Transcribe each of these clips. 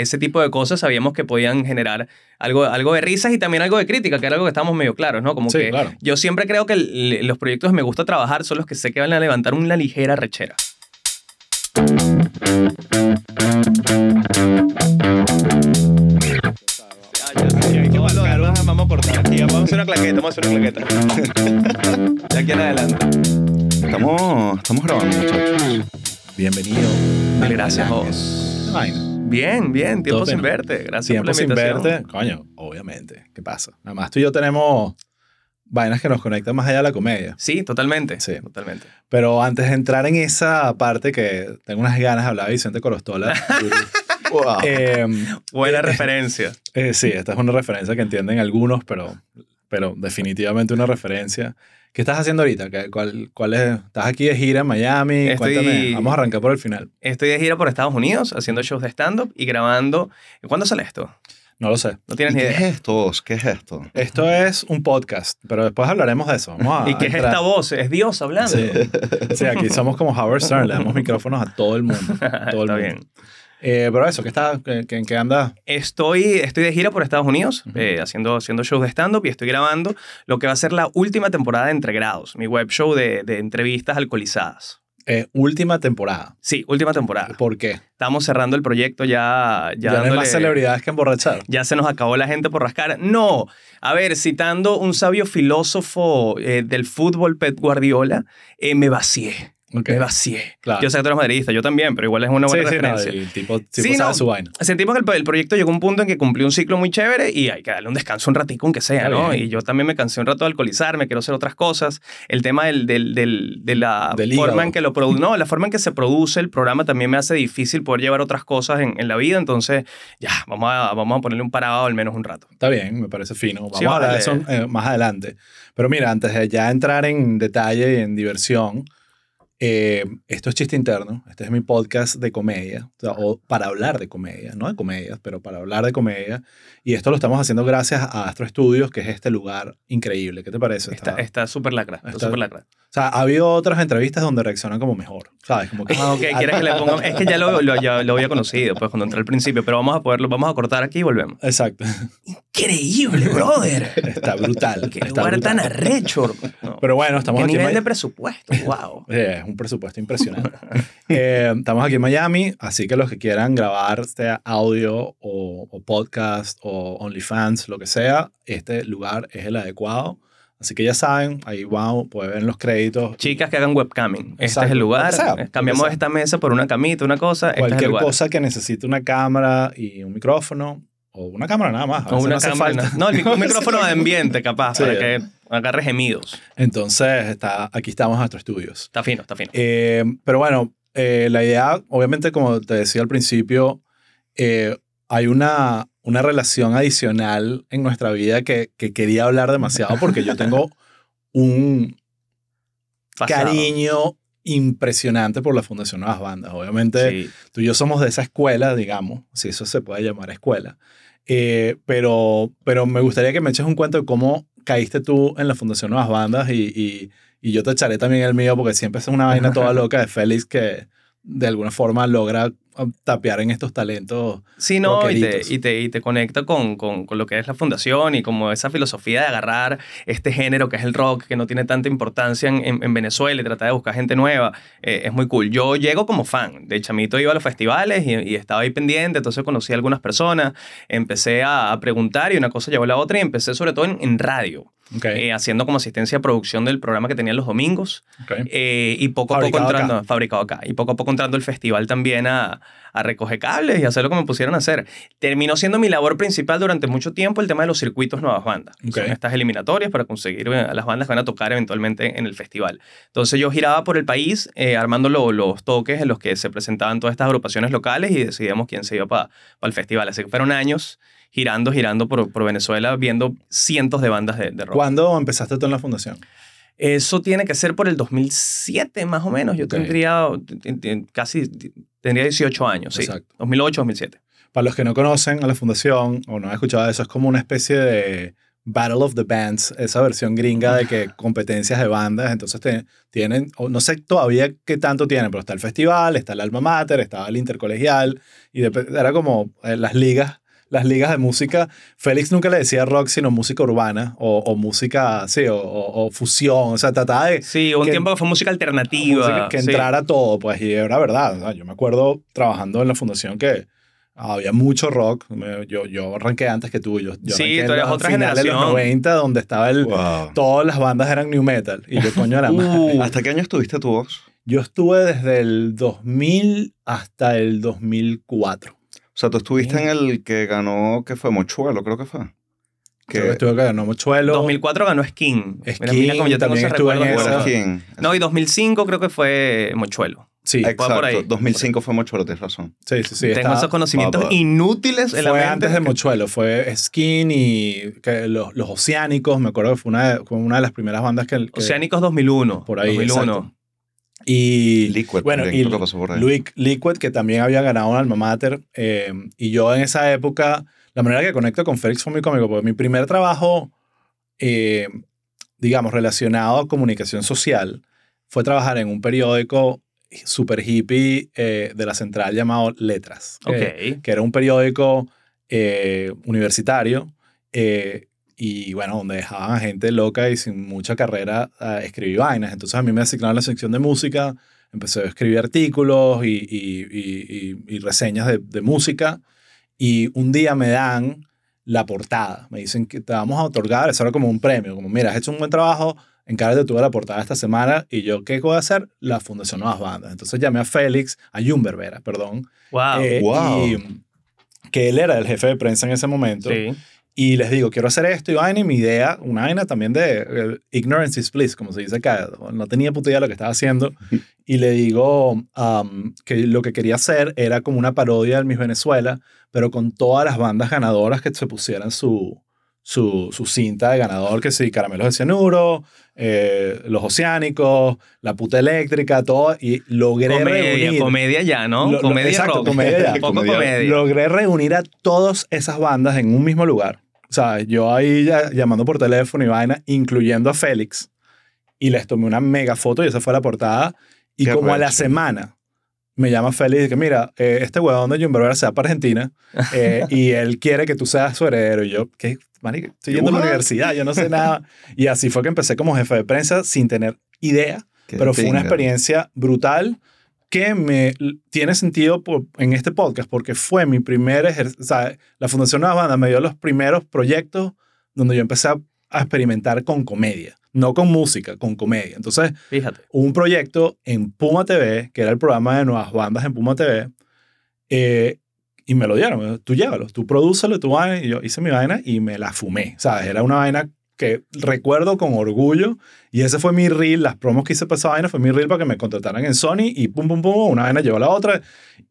ese tipo de cosas sabíamos que podían generar algo, algo de risas y también algo de crítica, que era algo que estábamos medio claros, ¿no? Como Sí, que claro. yo siempre creo que el- los proyectos que me gusta trabajar son los que sé que van a levantar una ligera rechera. Vamos a cortar aquí, vamos a hacer una claqueta, vamos a hacer una claqueta. De aquí en adelante. Estamos, estamos grabando, muchachos. Bienvenido. Mil gracias, vos. Bien, bien, tiempo Todo sin bien. verte. Gracias Tiempo por la sin invitación. verte. Coño, obviamente. ¿Qué pasa? Nada más tú y yo tenemos vainas que nos conectan más allá de la comedia. Sí, totalmente. Sí. Totalmente. Pero antes de entrar en esa parte que tengo unas ganas de hablar de Vicente Corostola. Wow. eh, Buena Eh, referencia. eh, sí, esta es una referencia que entienden algunos, pero, pero definitivamente una referencia. ¿Qué estás haciendo ahorita? ¿Qué- cuál, cuál es? ¿Estás aquí de gira en Miami? Estoy- Cuéntame. Vamos a arrancar por el final. Estoy de gira por Estados Unidos haciendo shows de stand-up y grabando. ¿Cuándo sale esto? No lo sé. No ¿Y tienes ni ¿Qué es idea. esto? vos? ¿Qué es esto? Esto es un podcast, pero después hablaremos de eso. Vamos a ¿Y qué es entrar. esta voz? Es Dios hablando. Sí. Sí, aquí somos como Howard Stern, le damos micrófonos a todo el mundo. todo el Está mundo. bien. Eh, pero eso, ¿qué está, qué, qué- en qué anda? Estoy, estoy de gira por Estados Unidos, Ujú. eh, haciendo, haciendo shows de stand-up y estoy grabando lo que va a ser la última temporada de Entre Grados, mi web show de, de entrevistas alcoholizadas. Eh, última temporada. Sí, última temporada. ¿Por qué? Estamos cerrando el proyecto ya. Ya, Ya, no hay dándole- más celebridades que emborrachar. ya se nos acabó la gente por rascar. No, a ver, citando un sabio filósofo eh, del fútbol, Pep Guardiola, eh, me vacié. Ok. Me vacié. Claro. Yo sé que tú eres madridista, yo también, pero igual es una buena sí, sí, no, referencia. el tipo, tipo Sí, sabe no. su vaina. Sentimos que el, el proyecto llegó a un punto en que cumplió un ciclo muy chévere y hay que darle un descanso un ratico, aunque sea, ¿no? Y yo también me cansé un rato de alcoholizarme, quiero hacer otras cosas. El tema del, del, del- de la Del forma hígado. en que lo produce, no, la forma en que se produce el programa también me hace difícil poder llevar otras cosas en, en la vida, entonces ya, vamos a, vamos a ponerle un parado al menos un rato. Está bien, me parece fino. Vamos Sí, a hablar de eso eh, más adelante. Pero mira, antes de ya entrar en detalle y en diversión, eh, esto es chiste interno. Este es mi podcast de comedia, o, sea, o para hablar de comedia, no de comedias, pero para hablar de comedia. Y esto lo estamos haciendo gracias a Astro Studios, que es este lugar increíble. ¿Qué te parece? Está súper lacra, está- súper lacra. O sea, ha habido otras entrevistas donde reaccionan como mejor, ¿sabes? Como que, Ah, ok, quieres que le ponga. Es que ya lo, lo, ya lo había conocido, pues cuando entré al principio, pero vamos a poderlo, vamos a cortar aquí y volvemos. Exacto. Increíble, brother. Está brutal. Qué está lugar brutal. tan arrecho. No. Pero bueno, estamos ¿Qué aquí en nivel Miami. de presupuesto? Wow. Eh, es un presupuesto impresionante. Eh, estamos aquí en Miami, así que los que quieran grabar, sea audio o, o podcast o OnlyFans, lo que sea, este lugar es el adecuado. Así que ya saben, ahí wow, pueden ver los créditos. Chicas que hagan webcamming. Este Exacto. es el lugar. Sea, Cambiamos esta mesa por una camita, una cosa. Este es el Cualquier lugar. cosa que necesite una cámara y un micrófono, o una cámara nada más. a O una no cámara. No, el un micrófono de ambiente, capaz, Sí. para que agarre gemidos. Entonces, está, aquí estamos en nuestros estudios. Está fino, está fino. Eh, pero bueno, eh, la idea, obviamente, como te decía al principio, eh, hay una, una relación adicional en nuestra vida que, que quería hablar demasiado porque yo tengo un Pasado. cariño impresionante por la Fundación Nuevas Bandas. Obviamente, Sí. tú y yo somos de esa escuela, digamos, si eso se puede llamar escuela. Eh, pero, pero me gustaría que me eches un cuento de cómo caíste tú en la Fundación Nuevas Bandas y, y, y yo te echaré también el mío porque siempre es una vaina toda loca de Félix que de alguna forma logra tapear en estos talentos. Sí, no, y te, y, te, y te conecta con, con, con lo que es la fundación y como esa filosofía de agarrar este género que es el rock, que no tiene tanta importancia en, en- en Venezuela y tratar de buscar gente nueva. eh, es muy cool. Yo llego como fan. De chamito iba a los festivales y, y estaba ahí pendiente, entonces conocí a algunas personas, empecé a, a preguntar y una cosa llevó a la otra y empecé sobre todo en, en radio, Ok, eh, haciendo como asistencia a producción del programa que tenía los domingos. ok. Eh, y poco a Fabricado poco entrando, acá. fabricado acá, y poco a poco entrando el festival también a, a recoger cables y hacer lo que me pusieron a hacer. Terminó siendo mi labor principal durante mucho tiempo el tema de los circuitos nuevas bandas. Ok. Son estas eliminatorias para conseguir eh, a las bandas que van a tocar eventualmente en el festival. Entonces yo giraba por el país eh, armando lo- los toques en los que se presentaban todas estas agrupaciones locales y decidíamos quién se iba para el festival. Así que fueron años girando, girando por, por Venezuela, viendo cientos de bandas de, de rock. ¿Cuándo empezaste tú en la fundación? Eso tiene que ser por el 2007 más o menos. Yo Ok. tendría casi tendría 18 años, sí. Exacto. 2008, 2007. Para los que no conocen a la fundación o no han escuchado de eso, es como una especie de Battle of the Bands, esa versión gringa de que competencias de bandas, entonces te- tienen, no sé todavía qué tanto tienen, pero está el festival, está el alma mater, estaba el intercolegial, y dep- era como eh, las ligas, las ligas de música. Félix nunca le decía rock, sino música urbana, o, o música, sí, o, o- o fusión, o sea, trataba de Sí, un que- tiempo que fue música alternativa. música que sí. entrara todo, pues, y era verdad. o sea, yo me acuerdo trabajando en la fundación que había mucho rock. Yo, yo arranqué antes que tú. Yo, yo Sí, tú eres los otra finales de los generación. 90, donde estaba el... Wow. Todas las bandas eran new metal. Y yo, coño, la madre. Uh, ¿Hasta qué año estuviste tú vos? Yo estuve desde el 2000 hasta el 2004. O sea, tú estuviste en el que ganó, que fue Mochuelo, creo que fue. Que Que estuve que ganó Mochuelo. 2004 ganó Skin. Mira, Skin, mira cómo yo tengo también esos estuve en recuerdos esa. ¿Cuál buenos. es quién? No, y 2005 creo que fue Mochuelo. Sí, por ahí. Exacto, 2005 fue Mochuelo, tienes razón. sí, sí. sí Tengo estaba- esos conocimientos Papá. inútiles en la Fue mente. antes de Mochuelo, fue Skin y que los, los Oceánicos, me acuerdo que fue una de, fue una de las primeras bandas que... que- Oceánicos 2001. Por ahí, 2001. exacto. Y Liquid, bueno, y ahí. Liquid, que también había ganado un alma mater. eh, y yo en esa época, la manera que conecto con Félix fue muy cómico, porque mi primer trabajo, eh, digamos, relacionado a comunicación social, fue trabajar en un periódico super hippie eh, de la central llamado Letras. que- era un periódico eh, universitario eh, y bueno, donde dejaban a gente loca y sin mucha carrera a escribir vainas. Entonces a mí me asignaron la sección de música, empecé a escribir artículos y, y- y- y- y reseñas de, de música y un día me dan la portada. Me dicen que te vamos a otorgar, eso era como un premio, como mira, has hecho un buen trabajo, encárgate tú de la portada esta semana y yo, ¿qué voy a hacer? La Fundación Nuevas Bandas. Entonces llamé a Félix, a Jumber Vera, perdón, Wow. eh, wow. y que él era el jefe de prensa en ese momento. sí. Y les digo, quiero hacer esto y vaina. Y mi idea, una vaina también de eh, ignorance is bliss, como se dice acá. No tenía puta idea de lo que estaba haciendo. Y le digo um, que lo que quería hacer era como una parodia del Miss Venezuela, pero con todas las bandas ganadoras que se pusieran su, su, su cinta de ganador, que sí, Caramelos de Cianuro, eh, Los Oceánicos, La Puta Eléctrica, todo. Y logré Comedia, reunir... comedia ya, ¿no? Lo- lo- comedia exacto, rock. comedia ya. Poco Comedia. comedia. logré reunir a todas esas bandas en un mismo lugar. O sea, yo ahí ya llamando por teléfono y vaina, incluyendo a Félix, y les tomé una mega foto y esa fue la portada. Y Qué como a la semana me llama Félix y dice, mira, eh, este huevón de Jumbo Rivera se va para Argentina eh, y él quiere que tú seas su heredero. Y yo, ¿qué? Marica, estoy yendo a la universidad, yo no sé nada. Y así fue que empecé como jefe de prensa sin tener idea Qué pero fue una experiencia brutal que me tiene sentido por- en este podcast porque fue mi primer ejer- o sea, la Fundación Nuevas Bandas me dio los primeros proyectos donde yo empecé a, a experimentar con comedia, no con música, con comedia. Entonces, Fíjate. un proyecto en Puma TV, que era el programa de Nuevas Bandas en Puma TV, eh, y me lo dieron. Tú llévalo, tú prodúcelo, tu vaina. Y yo hice mi vaina y me la fumé. ¿Sabes? Era una vaina que recuerdo con orgullo. Y ese fue mi reel. Las promos que hice para esa vaina fue mi reel para que me contrataran en Sony. Y pum, pum, pum, una vaina llevó a la otra.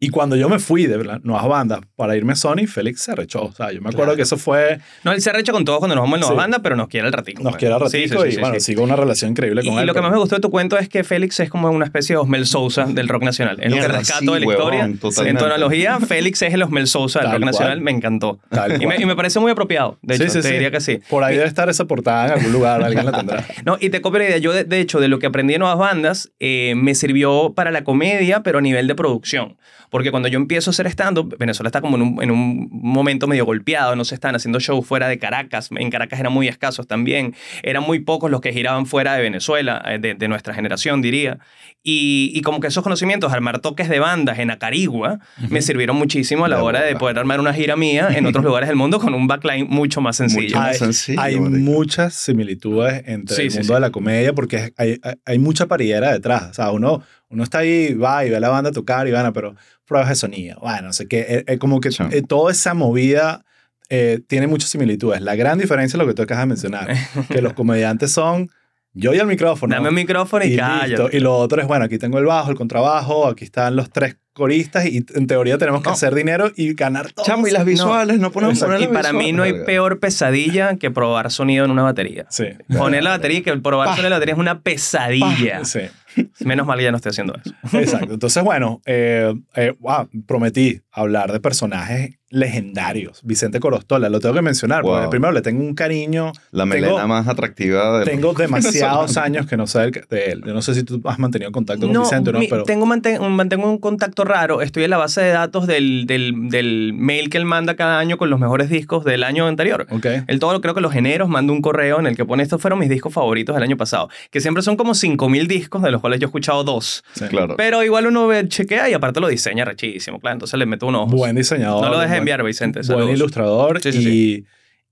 Y cuando yo me fui de nuevas bandas para irme a Sony, Félix se arrechó. O sea, yo me acuerdo Claro. que eso fue. No, él se arrecha con todos cuando nos vamos en nueva Sí. banda, pero nos quiere al ratico. Nos pues. quiera ratico. Sí, sí, y sí, bueno, sí. sigo una relación increíble con Y él. lo que pero- más me gustó de tu cuento es que Félix es como una especie de Osmel Sousa del rock nacional. Es lo que rescato sí, de la huevón, historia. En totalmente. tu analogía, Félix es el Osmel Sousa del Tal rock cual. nacional. Me encantó. Y me, y parece muy apropiado. De hecho, Sí, sí, te sí. diría que sí. Por ahí debe estar esa portada en algún lugar, alguien la tendrá. No, y te copio la idea. Yo, de, de hecho, de lo que aprendí en nuevas bandas, eh, me sirvió para la comedia, pero a nivel de producción. Porque cuando yo empiezo a hacer stand-up, Venezuela está como en un, en un momento medio golpeado, no se están haciendo shows fuera de Caracas. En Caracas eran muy escasos también. Eran muy pocos los que giraban fuera de Venezuela, eh, de, de nuestra generación, diría. Y, y como que esos conocimientos, armar toques de bandas en Acarigua, me sirvieron muchísimo a la De hora de bola. poder armar una gira mía en otros lugares del mundo con un backline mucho más sencillo. Mucho más hay, sencillo, hay marico. muchas similitudes entre Sí, el sí, mundo sí. de la comedia porque hay, hay, hay mucha paridera detrás. O sea, uno, uno está ahí, va y ve a la banda tocar y van, pero pruebas de sonido. Bueno, no sé qué. eh, eh, como que Sí. eh, toda esa movida eh, tiene muchas similitudes. La gran diferencia es lo que tú acabas de mencionar, que los comediantes son yo y el micrófono. Dame un micrófono y, y listo. Y lo otro es, bueno, aquí tengo el bajo, el contrabajo, aquí están los tres coristas y en teoría tenemos que No. hacer dinero y ganar todo. Chamo, y las visuales, no, podemos Exacto. poner Y para mí no hay visuales. peor pesadilla que probar sonido en una batería. Sí. Poner la batería y que probar sonido en la batería es una pesadilla. Sí. Menos mal que ya no estoy haciendo eso. Exacto. Entonces, bueno, eh, eh, wow, prometí hablar de personajes legendarios. Vicente Corostola, lo tengo que mencionar, porque Wow. primero le tengo un cariño. La Tengo- melena más atractiva de Tengo demasiados años que no sé de él. Yo no sé si tú has mantenido contacto con Vicente o no, mi- pero... tengo, manten- mantengo un contacto raro. Estoy en la base de datos del, del, del mail que él manda cada año con los mejores discos del año anterior. Ok. Él todo, creo que los eneros manda un correo en el que pone estos fueron mis discos favoritos del año pasado. Que siempre son como 5.000 discos, de los cuales yo he escuchado dos. Sí. Claro. Pero igual uno ve, chequea y aparte lo diseña rechísimo, claro. Entonces le meto un ojo. Buen diseñador. No lo dejes buen- enviar, Vicente. Buen saludos. ilustrador Sí, sí,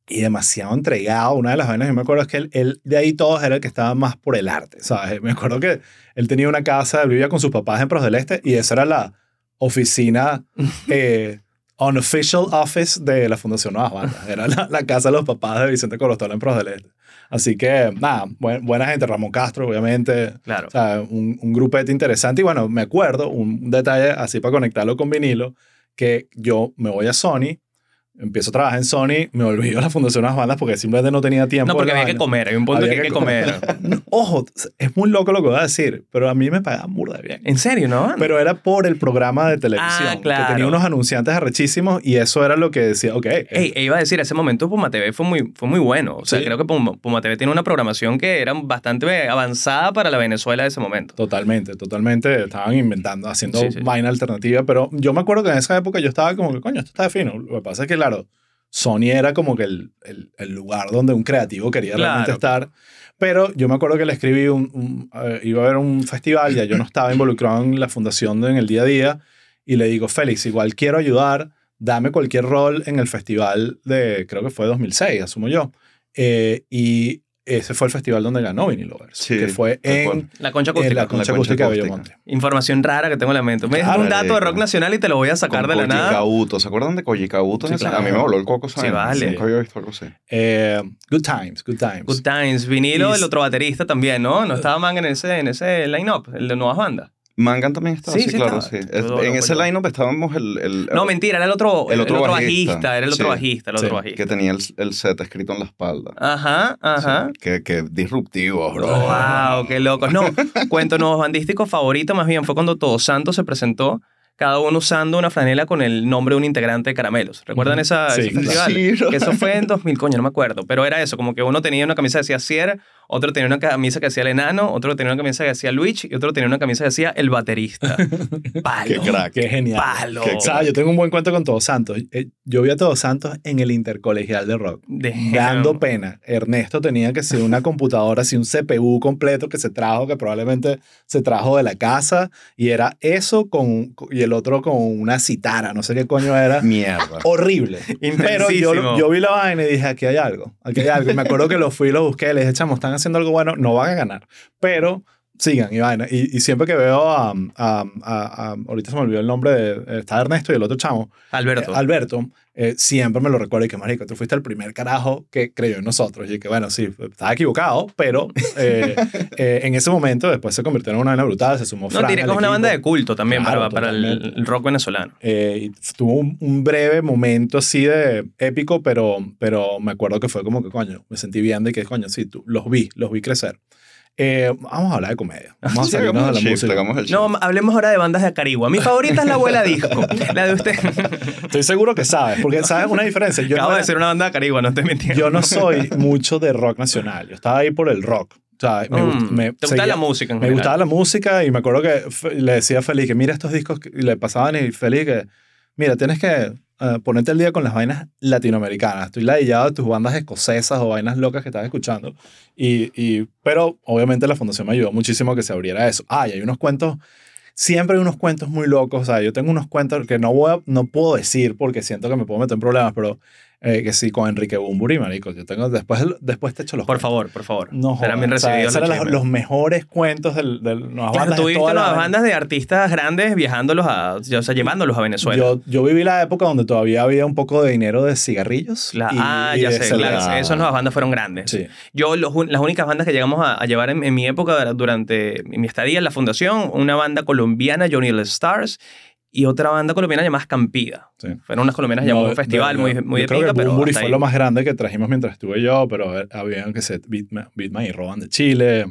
y, y demasiado entregado. Una de las vainas que me acuerdo es que él, él de ahí todos era el que estaba más por el arte, ¿sabes? Me acuerdo que él tenía una casa, vivía con sus papás en Pros del Este y esa era la oficina, eh, unofficial office de la Fundación Nuevas Bandas. Era la, la casa de los papás de Vicente Corostola en Pros del Este. Así que, nada, buen- buena gente. Ramón Castro, obviamente. Claro. O sea, un, un grupete interesante. Y bueno, me acuerdo, un detalle así para conectarlo con vinilo, que yo me voy a Sony, empiezo a trabajar en Sony, me olvido de la Fundación de las Bandas porque simplemente no tenía tiempo. No, porque había que comer. Hay un punto Había que hay que que comer. Ojo, es muy loco lo que voy a decir, pero a mí me pagaban burda bien. ¿En serio, no? Pero era por el programa de televisión, Ah, claro. que tenía unos anunciantes arrechísimos y eso era lo que decía, ok, Ey, e iba a decir, ese momento Puma TV fue muy, fue muy bueno. O sea, Sí. creo que Puma, Puma TV tiene una programación que era bastante avanzada para la Venezuela de ese momento. Totalmente, totalmente. Estaban inventando, haciendo Sí, sí. vaina alternativa, pero yo me acuerdo que en esa época yo estaba como que, coño, esto está fino. Lo que pasa es que, claro, Sony era como que el, el, el lugar donde un creativo quería realmente estar. Pero yo me acuerdo que le escribí, un, un, eh, iba a haber un festival, ya yo no estaba involucrado en la fundación de- en el día a día, y le digo, Félix, igual quiero ayudar, dame cualquier rol en el festival de, creo que fue 2006, asumo yo. Eh, y ese fue el festival donde ganó Vinyl Lovers, Sí, que fue en. La concha en acústica. la concha concha acústica de. Bellomonte. Información rara que tengo en la mente. Me Claro, un dato de marico. rock nacional y te lo voy a sacar de la nada. Kauto. ¿Se acuerdan de Koji Kauto? Sí, claro. A mí me voló el coco, ¿sabes? Sí, vale. Nunca había visto algo así. Eh, good times, good times. Good Times, vinilo, Y- el otro baterista también, ¿no? No estaba Manga en ese, en ese line-up, el de nuevas bandas. Mangan también estaba, Sí, sí, sí claro, estaba. sí. Todo en ese line-up estábamos el... el No, mentira, era el otro, El otro bajista. bajista, Era el otro sí. bajista, el otro bajista. que tenía el, el set escrito en la espalda. Ajá, ajá. Que, que disruptivo, bro. Wow, qué loco. No, cuento nuevos bandísticos favorito más bien fue cuando Todos Santos se presentó, cada uno usando una franela con el nombre de un integrante de Caramelos. ¿Recuerdan esa, Sí, ese claro. festival? Sí. Que eso fue en 2000, coño, no me acuerdo. Pero era eso, como que uno tenía una camisa que decía Cier, otro tenía una camisa que decía El Enano, otro tenía una camisa que decía Luigi y otro tenía una camisa que decía El Baterista. Palo. Qué crack. Qué genial. Palo. Qué O sea, yo tengo un buen cuento con Todos Santos. Eh, Yo vi a Todos Santos en el intercolegial de rock. Damn. Dando pena. Ernesto tenía que ser una computadora, así un CPU completo que se trajo, que probablemente se trajo de la casa. Y era eso con, y el otro con una citara, no sé qué coño era. Mierda. Horrible. Pero yo, yo vi la vaina y dije, aquí hay algo, aquí hay algo. Y me acuerdo que lo fui y lo busqué, le dije, chamo, están haciendo algo bueno, no van a ganar, pero sigan y vaina. Y, y siempre que veo a, a- a- a- ahorita se me olvidó el nombre, de, está Ernesto y el otro chamo, Alberto. eh, Alberto, eh, siempre me lo recuerdo y que, marico, tú fuiste el primer carajo que creyó en nosotros. Y que, bueno, sí, estaba equivocado, pero eh, en ese momento después se convirtió en una vaina brutal, se sumó no, Fran al que es una banda de culto también Claro, para, para el, rock venezolano. Y tuvo un, un breve momento así de épico, pero, pero me acuerdo que fue como que, coño, me sentí bien de que, coño, sí, tú, los vi, los vi crecer. Eh, vamos a hablar de comedia. Vamos a salirnos de la shift, música. No, hablemos ahora de bandas de Acarigua. Mi favorita es la abuela disco. La de usted. Estoy seguro que sabes, porque sabes una diferencia. Yo Acabo no, de ser una banda de Acarigua, no estoy mintiendo. yo no soy mucho de rock nacional. Yo estaba ahí por el rock. O sea, me, gust- Mm, me ¿Te gusta seguía- la música en Me general? gustaba la música y me acuerdo que le decía a Feliz que mira estos discos que- y le pasaban y Feliz que mira, tienes que eh, ponerte al día con las vainas latinoamericanas. Estoy ladillado de tus bandas escocesas o vainas locas que estás escuchando. Y, y, pero obviamente la fundación me ayudó muchísimo a que se abriera eso. Ah, y hay unos cuentos, siempre hay unos cuentos muy locos. O sea, yo tengo unos cuentos que no, voy a- no puedo decir porque siento que me puedo meter en problemas, pero eh, que sí, con Enrique Bumburi, marico. Yo tengo, después, después te echo los Por cuentos. favor, por favor. No Serán bien recibidos esos los mejores cuentos del, del Claro, bandas la las bandas de artistas grandes viajándolos a, o sea, llevándolos a Venezuela. Yo, yo viví la época donde todavía había un poco de dinero de cigarrillos. La- y- ah, y ya sé, claro. Esas nuevas bandas fueron grandes. Sí. Yo, los las únicas bandas que llegamos a, a llevar en, en mi época, durante mi estadía en la fundación, una banda colombiana, Johnny All Stars, y otra banda colombiana llamada Escampida. Sí. Fueron unas colombianas llamadas un festival muy, muy yo de creo que pinga, pero Bumburi fue ahí. lo más grande que trajimos mientras estuve yo, pero eh, habían que ser Beatman, Beatman y Roban de Chile,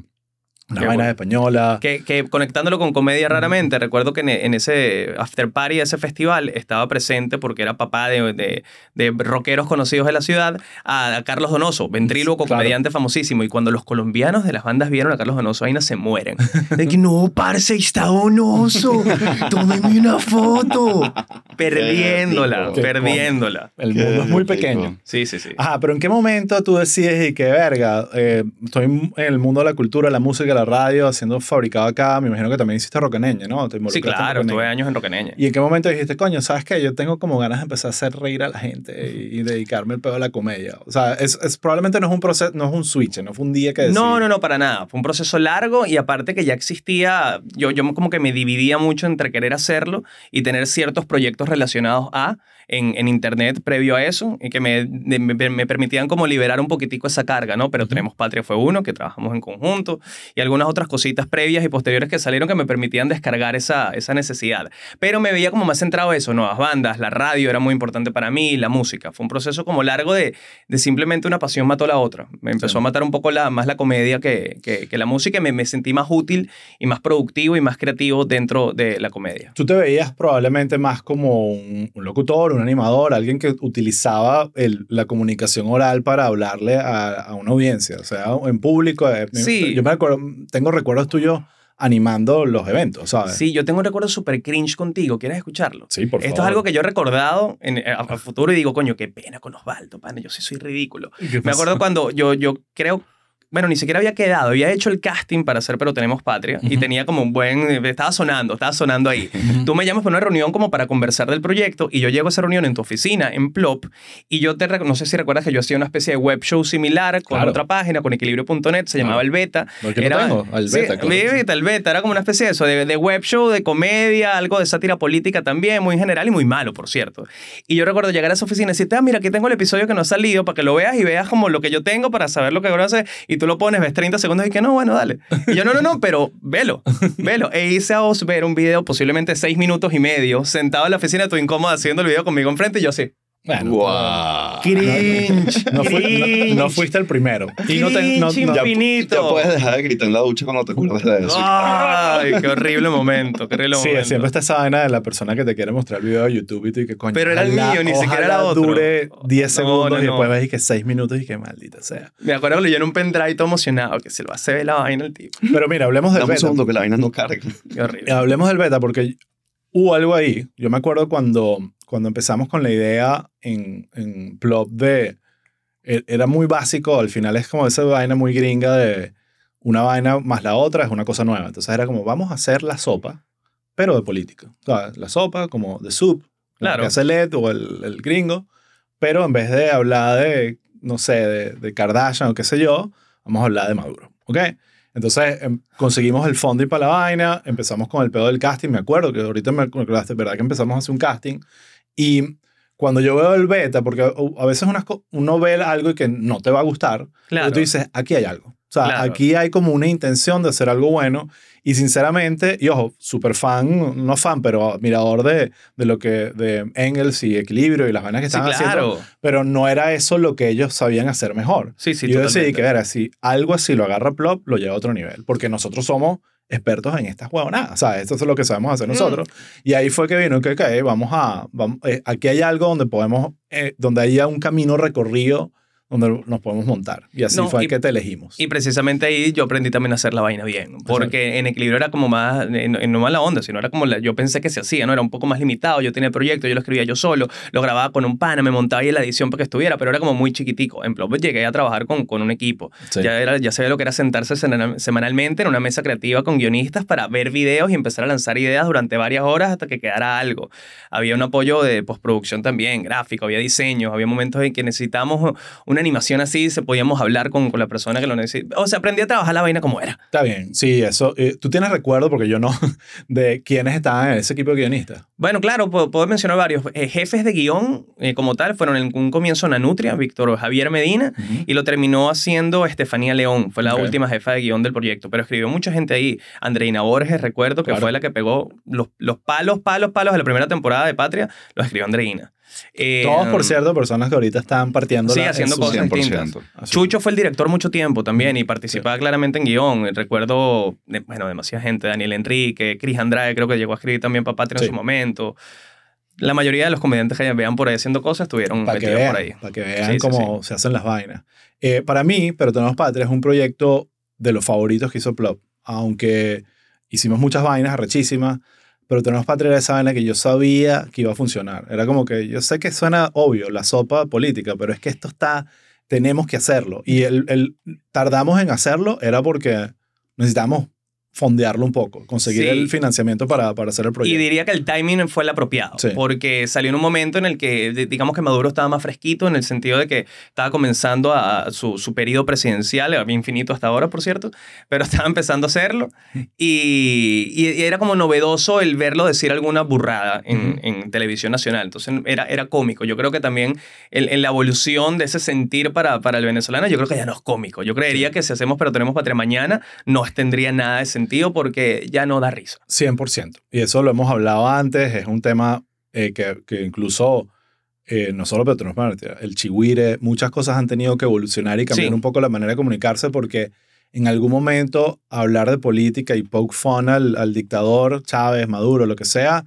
una Qué vaina bueno. española. Que, que conectándolo con comedia raramente, recuerdo que en, en ese after party de ese festival estaba presente porque era papá de, de, de rockeros conocidos de la ciudad, a, a Carlos Donoso, ventríloco, Claro. comediante famosísimo. Y cuando los colombianos de las bandas vieron a Carlos Donoso, ahí no se mueren. De que no, parce, está Donoso, tómeme una foto. Perdiéndola, Qué perdiéndola. El Qué mundo es muy pequeño. Sí, sí, sí. Ajá, pero ¿en qué momento tú decides y que, verga, eh, estoy en el mundo de la cultura, la música, la radio, haciendo fabricado acá? Me imagino que también hiciste rocaneña, ¿no? Te Sí, claro, Rocaneña. estuve años en Roqueneña. ¿Y en qué momento dijiste, coño, sabes qué? Yo tengo como ganas de empezar a hacer reír a la gente y, y dedicarme el pedo a la comedia. O sea, es, es- probablemente no es un proceso, no es un switch, no fue un día que decidí. No, no, no, para nada. Fue un proceso largo y aparte que ya existía, yo, yo como que me dividía mucho entre querer hacerlo y tener ciertos proyectos relacionados a en, en internet previo a eso y que me, me, me permitían como liberar un poquitico esa carga, ¿no? Pero tenemos Patria fue uno, que trabajamos en conjunto y algunas otras cositas previas y posteriores que salieron que me permitían descargar esa, esa necesidad. Pero me veía como más centrado en eso, nuevas bandas, la radio era muy importante para mí, la música. Fue un proceso como largo de, de simplemente una pasión mató a la otra. Me empezó Sí. a matar un poco la, más la comedia que, que, que la música y me, me sentí más útil y más productivo y más creativo dentro de la comedia. Tú te veías probablemente más como un, un locutor, un animador, alguien que utilizaba el- la comunicación oral para hablarle a, a una audiencia, o sea, en público. eh, Sí. Yo me acuerdo, tengo recuerdos tuyos animando los eventos, ¿sabes? Sí, yo tengo un recuerdo súper cringe contigo. ¿Quieres escucharlo? Sí, por Esto es favor. algo que yo he recordado en, a, a futuro y digo, coño, qué pena con Osvaldo, pana, yo sí soy ridículo. ¿Qué Me acuerdo cuando yo, yo creo, bueno, ni siquiera había quedado, había hecho el casting para hacer Pero Tenemos Patria y tenía como un buen, estaba sonando, estaba sonando ahí. Tú me llamas para una reunión como para conversar del proyecto y yo llego a esa reunión en tu oficina, en Plop, y yo te, no sé si recuerdas que yo hacía una especie de web show similar con Claro. otra página, con equilibrio.net, se llamaba. El Beta. Tengo, al Sí, beta, claro. beta, el beta, era como una especie de eso, de, de web show, de comedia, algo de sátira política también, muy general y muy malo, por cierto. Y yo recuerdo llegar a esa oficina y decirte, ah, mira, aquí tengo el episodio que no ha salido para que lo veas y veas como lo que yo tengo para saber lo que ahora hacer. Y tú lo pones, ves 30 segundos y que no, bueno, dale. Y yo, no, no, no, pero velo, velo. E hice a vos ver un video, posiblemente 6 minutos y medio, sentado en la oficina, tú incómodo haciendo el video conmigo enfrente y yo así. Bueno, Guau. Cringe. no, fui- cringe, no- no fuiste el primero. Y no te, no- no- Ya, infinito. ya puedes dejar de gritar en la ducha cuando te acuerdas de eso. Ay, qué horrible momento, qué horrible Sí, momento. siempre está esa vaina de la persona que te quiere mostrar el video de YouTube y tú y que coño. Pero era el ojalá- mío, ni siquiera era otro. dure 10 No, segundos no, y después no. ves y que 6 minutos y que maldita sea. Me acuerdo que lo llené un pendrive todo emocionado, que se lo hace ver la vaina el tipo. Pero mira, hablemos del Dame un beta. segundo que la vaina no carga. Qué horrible. Hablemos del beta porque hubo algo ahí. Yo me acuerdo cuando, cuando empezamos con la idea en, en Plop de... e- Era muy básico, al final es como esa vaina muy gringa de una vaina más la otra es una cosa nueva. Entonces era como, vamos a hacer la sopa, pero de política. O sea, la sopa como de soup, Claro. que hace Led o el, el gringo, pero en vez de hablar de, no sé, de, de Kardashian o qué sé yo, vamos a hablar de Maduro. ¿Ok? Entonces em, conseguimos el funding para la vaina, empezamos con el pedo del casting, me acuerdo que ahorita me acordaste, ¿verdad? Que empezamos a hacer un casting y cuando yo veo el beta, porque a a veces unas uno ve algo y que no te va a gustar, Claro. pero tú dices, aquí hay algo. O sea, Claro. aquí hay como una intención de hacer algo bueno y sinceramente, y ojo, súper fan, no fan, pero admirador de, de lo que, de Engels y Equilibrio y las vainas que Sí, estaban haciendo, claro. pero no era eso lo que ellos sabían hacer mejor. Sí, sí, y yo decidí totalmente. que, ver, si algo así lo agarra Plop, lo lleva a otro nivel, porque nosotros somos expertos en estas huevonadas, ¿sabes? Esto es lo que sabemos hacer Mm. nosotros. Y ahí fue que vino que, ok, vamos a, vamos, eh, aquí hay algo donde podemos, eh, donde haya un camino recorrido donde nos podemos montar. Y así No, fue y- que te elegimos. Y precisamente ahí yo aprendí también a hacer la vaina bien. Porque en equilibrio era como más, no no más la onda, sino era como la- yo pensé que se hacía, ¿no? Era un poco más limitado. Yo tenía el proyecto, yo lo escribía yo solo, lo grababa con un pana, me montaba ahí en la edición para que estuviera, pero era como muy chiquitico. En Plop llegué a trabajar con, con un equipo. Sí. Ya, era, ya sabía lo que era sentarse semana- semanalmente en una mesa creativa con guionistas para ver videos y empezar a lanzar ideas durante varias horas hasta que quedara algo. Había un apoyo de postproducción también, gráfico, había diseños, había momentos en que necesitábamos una animación así, se podíamos hablar con, con la persona que lo necesita. O sea, aprendí a trabajar la vaina como era. Está bien, sí, eso. eh, Tú tienes recuerdo, porque yo no, de quiénes estaban en ese equipo de guionistas. Bueno, claro, puedo, puedo mencionar varios. Eh, jefes de guion, eh, como tal, fueron en un comienzo Nanutria, Víctor Javier Medina, y lo terminó haciendo Estefanía León. Fue la Ok. última jefa de guion del proyecto. Pero escribió mucha gente ahí. Andreina Borges, recuerdo, que Claro. fue la que pegó los, los palos, palos, palos de la primera temporada de Patria, los escribió Andreina. Eh, Todos, por cierto, personas que ahorita están partiendo Sí, haciendo cosas 100%. distintas. así. Chucho fue el director mucho tiempo también y participaba claramente en guion. Recuerdo, bueno, demasiada gente, Daniel Enrique, Cris Andrade, creo que llegó a escribir también para Patria Sí. en su momento. La mayoría de los comediantes que vean por ahí haciendo cosas estuvieron para que metidos vean, por ahí. para que vean Sí, sí, cómo se hacen las vainas. Eh, para mí, Pero Tenemos Patria es un proyecto de los favoritos que hizo Plop. Aunque hicimos muchas vainas arrechísimas, Pero Tenemos Patria era esa vaina que yo sabía que iba a funcionar. Era como que yo sé que suena obvio, la sopa política, pero es que esto está, tenemos que hacerlo. Y el, el tardamos en hacerlo era porque necesitamos fondearlo un poco, conseguir Sí. el financiamiento para, para hacer el Y proyecto. diría que el timing fue el apropiado, Sí. porque salió en un momento en el que, digamos que Maduro estaba más fresquito, en el sentido de que estaba comenzando a, su, su periodo presidencial, había infinito hasta ahora, por cierto, pero estaba empezando a hacerlo, y, y- y era como novedoso el verlo decir alguna burrada en, en televisión nacional, entonces era, era cómico. Yo creo que también en, en la evolución de ese sentir para, para el venezolano, yo creo que ya no es cómico. Yo creería que si hacemos pero tenemos patria mañana, no tendría nada de sentido porque ya no da risa. 100%. Y eso lo hemos hablado antes, es un tema eh, que, que incluso, eh, no solo Petro Patria, el chihuire, muchas cosas han tenido que evolucionar y cambiar Sí. un poco la manera de comunicarse porque en algún momento hablar de política y poke fun al, al dictador, Chávez, Maduro, lo que sea,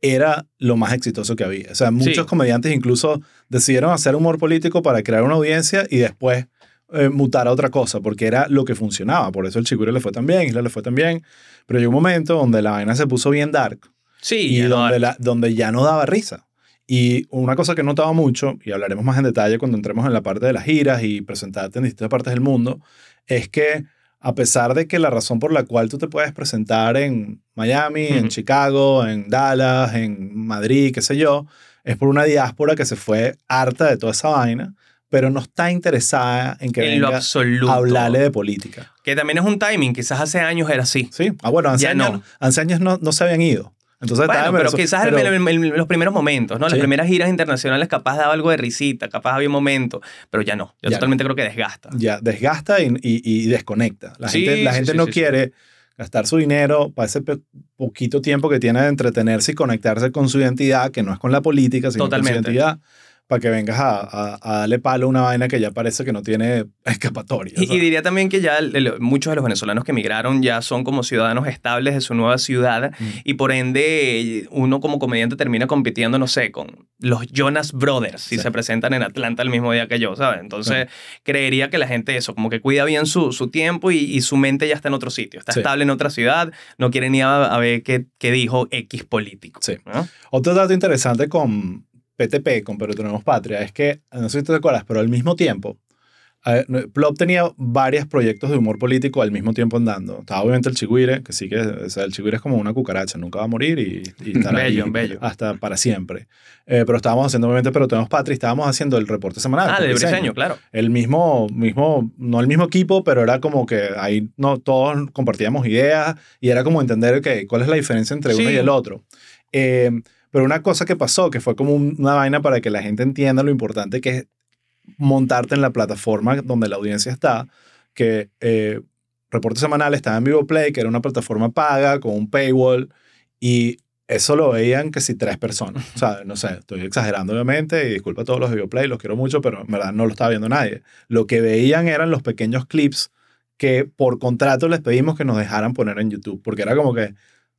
era lo más exitoso que había. O sea, muchos Sí. comediantes incluso decidieron hacer humor político para crear una audiencia y después eh, mutar a otra cosa, porque era lo que funcionaba. Por eso el Chigüire le fue tan bien, Isla le fue tan bien. Pero llegó un momento donde la vaina se puso bien dark Sí, y donde, la- donde ya no daba risa. Y una cosa que he notado mucho, y hablaremos más en detalle cuando entremos en la parte de las giras y presentarte en distintas partes del mundo, es que a pesar de que la razón por la cual tú te puedes presentar en Miami, en. Chicago, en Dallas, en Madrid, qué sé yo, es por una diáspora que se fue harta de toda esa vaina, pero no está interesada en que en lo venga absoluto. a hablarle de política. Que también es un timing, quizás hace años era así. Sí, ah, bueno, hace Ya años, no. hace años no, no se habían ido. Entonces, Bueno, en pero Venezuela, quizás pero- el- el- los primeros momentos, ¿no? Las Sí. primeras giras internacionales capaz daba algo de risita, capaz había un momento, pero ya no. Ya totalmente creo que desgasta. ya desgasta y, y- y desconecta. La Sí, gente, la sí, gente no quiere gastar su dinero para ese poquito tiempo que tiene de entretenerse y conectarse con su identidad, que no es con la política, sino Totalmente. con su identidad, para que vengas a, a- a darle palo a una vaina que ya parece que no tiene escapatoria. Y, diría también que ya el- muchos de los venezolanos que emigraron ya son como ciudadanos estables de su nueva ciudad Mm. y por ende uno como comediante termina compitiendo, no sé, con los Jonas Brothers si Sí. se presentan en Atlanta el mismo día que yo, ¿sabes? Entonces creería que la gente eso, como que cuida bien su, su tiempo y, y su mente ya está en otro sitio, está Sí. estable en otra ciudad, no quiere ni a, a ver qué, qué dijo X político. Sí. ¿no? Otro dato interesante con PTP, con Pero Tenemos Patria, es que, no sé si te acuerdas, pero al mismo tiempo, eh, Plop tenía varios proyectos de humor político al mismo tiempo andando. Estaba obviamente el Chigüire, que sí que, o sea, el Chigüire es como una cucaracha, nunca va a morir y, y estará Bello, ahí bello. hasta para siempre. Eh, pero estábamos haciendo, obviamente, Pero Tenemos Patria y estábamos haciendo el reporte semanal. Ah, de Briseño. Briseño, claro. El mismo, mismo, no el mismo equipo, pero era como que ahí no todos compartíamos ideas y era como entender que cuál es la diferencia entre uno Sí. y el otro. Eh, pero una cosa que pasó, que fue como un- una vaina para que la gente entienda lo importante que es montarte en la plataforma donde la audiencia está, que eh, Reporte Semanal estaba en Vivo Play, que era una plataforma paga con un paywall, y eso lo veían que si tres personas. O sea, no sé, estoy exagerando obviamente, y disculpa a todos los Vivo Play, los quiero mucho, pero en verdad no lo estaba viendo nadie. Lo que veían eran los pequeños clips que por contrato les pedimos que nos dejaran poner en YouTube, porque era como que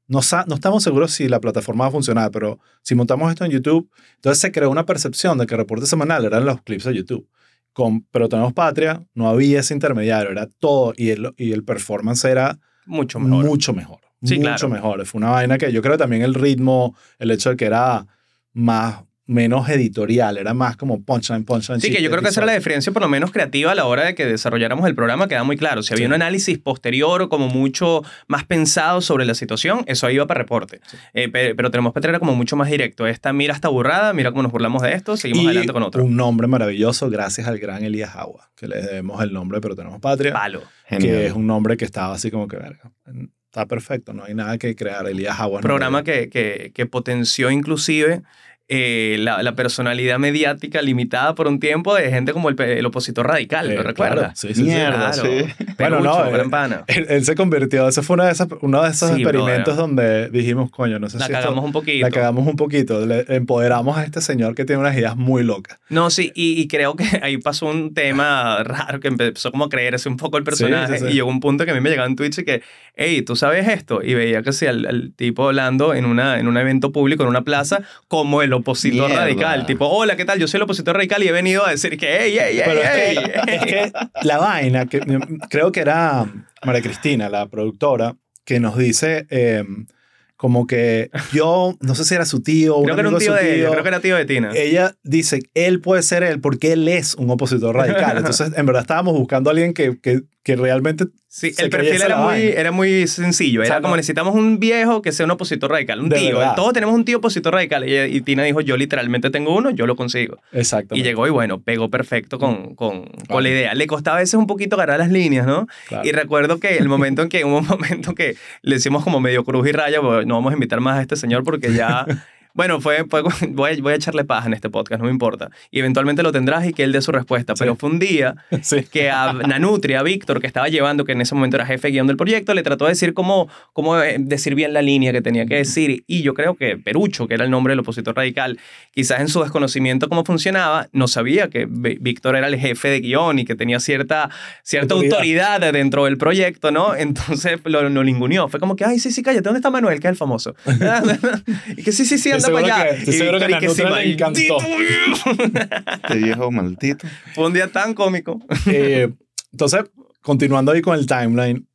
no, no estamos seguros si la plataforma va a funcionar, pero si montamos esto en YouTube, entonces se creó una percepción de que reporte semanal eran los clips de YouTube. Con, pero tenemos Patria, no había ese intermediario, era todo, y el, y el performance era Mucho mejor. mucho mejor. Sí, mucho claro. mejor. Fue una vaina que yo creo también el ritmo, el hecho de que era más, menos editorial, era más como punchline, punchline. Sí, que yo creo que esa era la diferencia, por lo menos creativa, a la hora de que desarrolláramos el programa, queda muy claro. Si había Sí. un análisis posterior o como mucho más pensado sobre la situación, eso iba para reporte. Eh, pe- pero tenemos Petra era como mucho más directo. Esta mira esta burrada, mira cómo nos burlamos de esto, seguimos Y adelante con otro. un nombre maravilloso gracias al gran Elías Agua, que le debemos el nombre, pero tenemos patria. Palo. que es un nombre que estaba así como que, verga, está perfecto, no hay nada que crear. Elías Aguas. no programa que, que, que potenció inclusive eh, la, la personalidad mediática limitada por un tiempo de gente como el, el opositor radical, Eh, ¿lo claro, recuerdas? sí, sí, sí. Mierda, Claro. sí. Bueno, no, gran eh, pana. Él, él se convirtió, ese fue una de esas, uno de esos Sí, experimentos brother. donde dijimos, coño, no sé La si esto- cagamos un poquito. la cagamos un poquito, le empoderamos a este señor que tiene unas ideas muy locas. No, sí, y, y creo que ahí pasó un tema raro que empezó como a creerse un poco el personaje sí, sí. y llegó un punto que a mí me llegaba en Twitch y que, hey, ¿tú sabes esto? Y veía que sí, al, al tipo hablando en, una, en un evento público, en una plaza, como el opositor Mierda. radical. Tipo, hola, ¿qué tal? Yo soy el opositor radical y he venido a decir que, hey, hey, hey, Pero es que, es que la vaina, que creo que era María Cristina, la productora, que nos dice eh, como que yo, no sé si era su tío o Creo que era un tío ella, creo que era tío de Tina. ella dice, él puede ser él porque él es un opositor radical. Entonces, en verdad estábamos buscando a alguien que, que, que realmente... Sí, se el perfil era muy, vaina. era muy sencillo. O sea, Era como no- necesitamos un viejo que sea un opositor radical, un De tío. verdad. Todos tenemos un tío opositor radical. Y, y Tina dijo, yo literalmente tengo uno, yo lo consigo. Exacto. Y llegó y bueno, pegó perfecto con, con, con Claro. la idea. Le costaba a veces un poquito agarrar las líneas, ¿no? Claro. Y recuerdo que el momento en que hubo un momento que le hicimos como medio cruz y raya, porque no vamos a invitar más a este señor porque ya... Bueno, fue, fue- voy, a, voy a echarle paja en este podcast, no me importa. Y eventualmente lo tendrás y que él dé su respuesta. Pero fue un día Sí. que a Nanutri, a Víctor, que estaba llevando, que en ese momento era jefe guion del proyecto, le trató de decir cómo, cómo eh, decir bien la línea que tenía que decir. Y yo creo que Perucho, que era el nombre del opositor radical, quizás en su desconocimiento cómo funcionaba, no sabía que Víctor era el jefe de guion y que tenía cierta, cierta Autoridad. autoridad. dentro del proyecto, ¿no? Entonces lo, lo ninguneó. Fue como que, ay, sí, sí, cállate, ¿dónde está Manuel, que es el famoso? y que sí, sí, sí, anda para allá. que- estoy Y seguro que Nanutri sí, le encantó. Este viejo maldito. Fue un día tan cómico. Eh, entonces, continuando ahí con el timeline,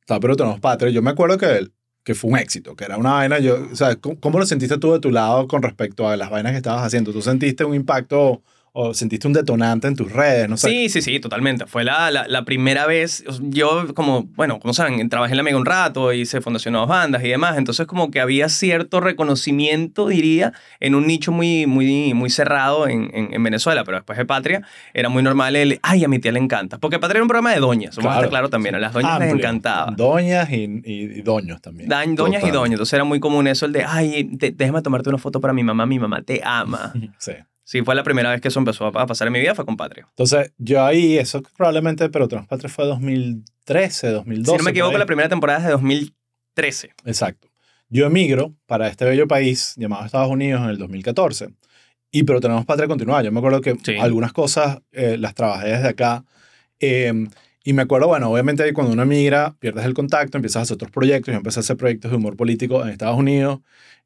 está, pero tenemos Patria. Yo me acuerdo que, que fue un éxito, que era una vaina. Yo, o sea, ¿cómo, cómo lo sentiste tú de tu lado con respecto a las vainas que estabas haciendo? ¿Tú sentiste un impacto o sentiste un detonante en tus redes? No sé. Sí, sí, sí, totalmente. Fue la, la, la primera vez. Yo, como, bueno, como saben, trabajé en la Mega un rato, hice fundación Nuevas Bandas y demás. Entonces, como que había cierto reconocimiento, diría, en un nicho muy, muy, muy cerrado en, en, en Venezuela. Pero después de Patria, era muy normal el, ay, a mi tía le encanta. Porque Patria era un programa de doñas, vamos a Claro, estar claro también. A las doñas les Amplio. encantaba. Doñas y, y, y doños también. Dan- doñas y Total. doñas. Entonces era muy común eso, el de, ay, te- déjame tomarte una foto para mi mamá, mi mamá te ama. Sí. Sí, fue la primera vez que eso empezó a pasar en mi vida, fue con Patria. Entonces, yo ahí, eso probablemente, pero Transpatria fue 2013, 2012. si no me equivoco, la primera temporada es de 2013. Exacto. Yo emigro para este bello país llamado Estados Unidos en el 2014. Y pero tenemos patria continuada. Yo me acuerdo que Sí. algunas cosas eh, las trabajé desde acá. Eh, y me acuerdo, bueno, obviamente cuando uno emigra, pierdes el contacto, empiezas a hacer otros proyectos. Yo empecé a hacer proyectos de humor político en Estados Unidos.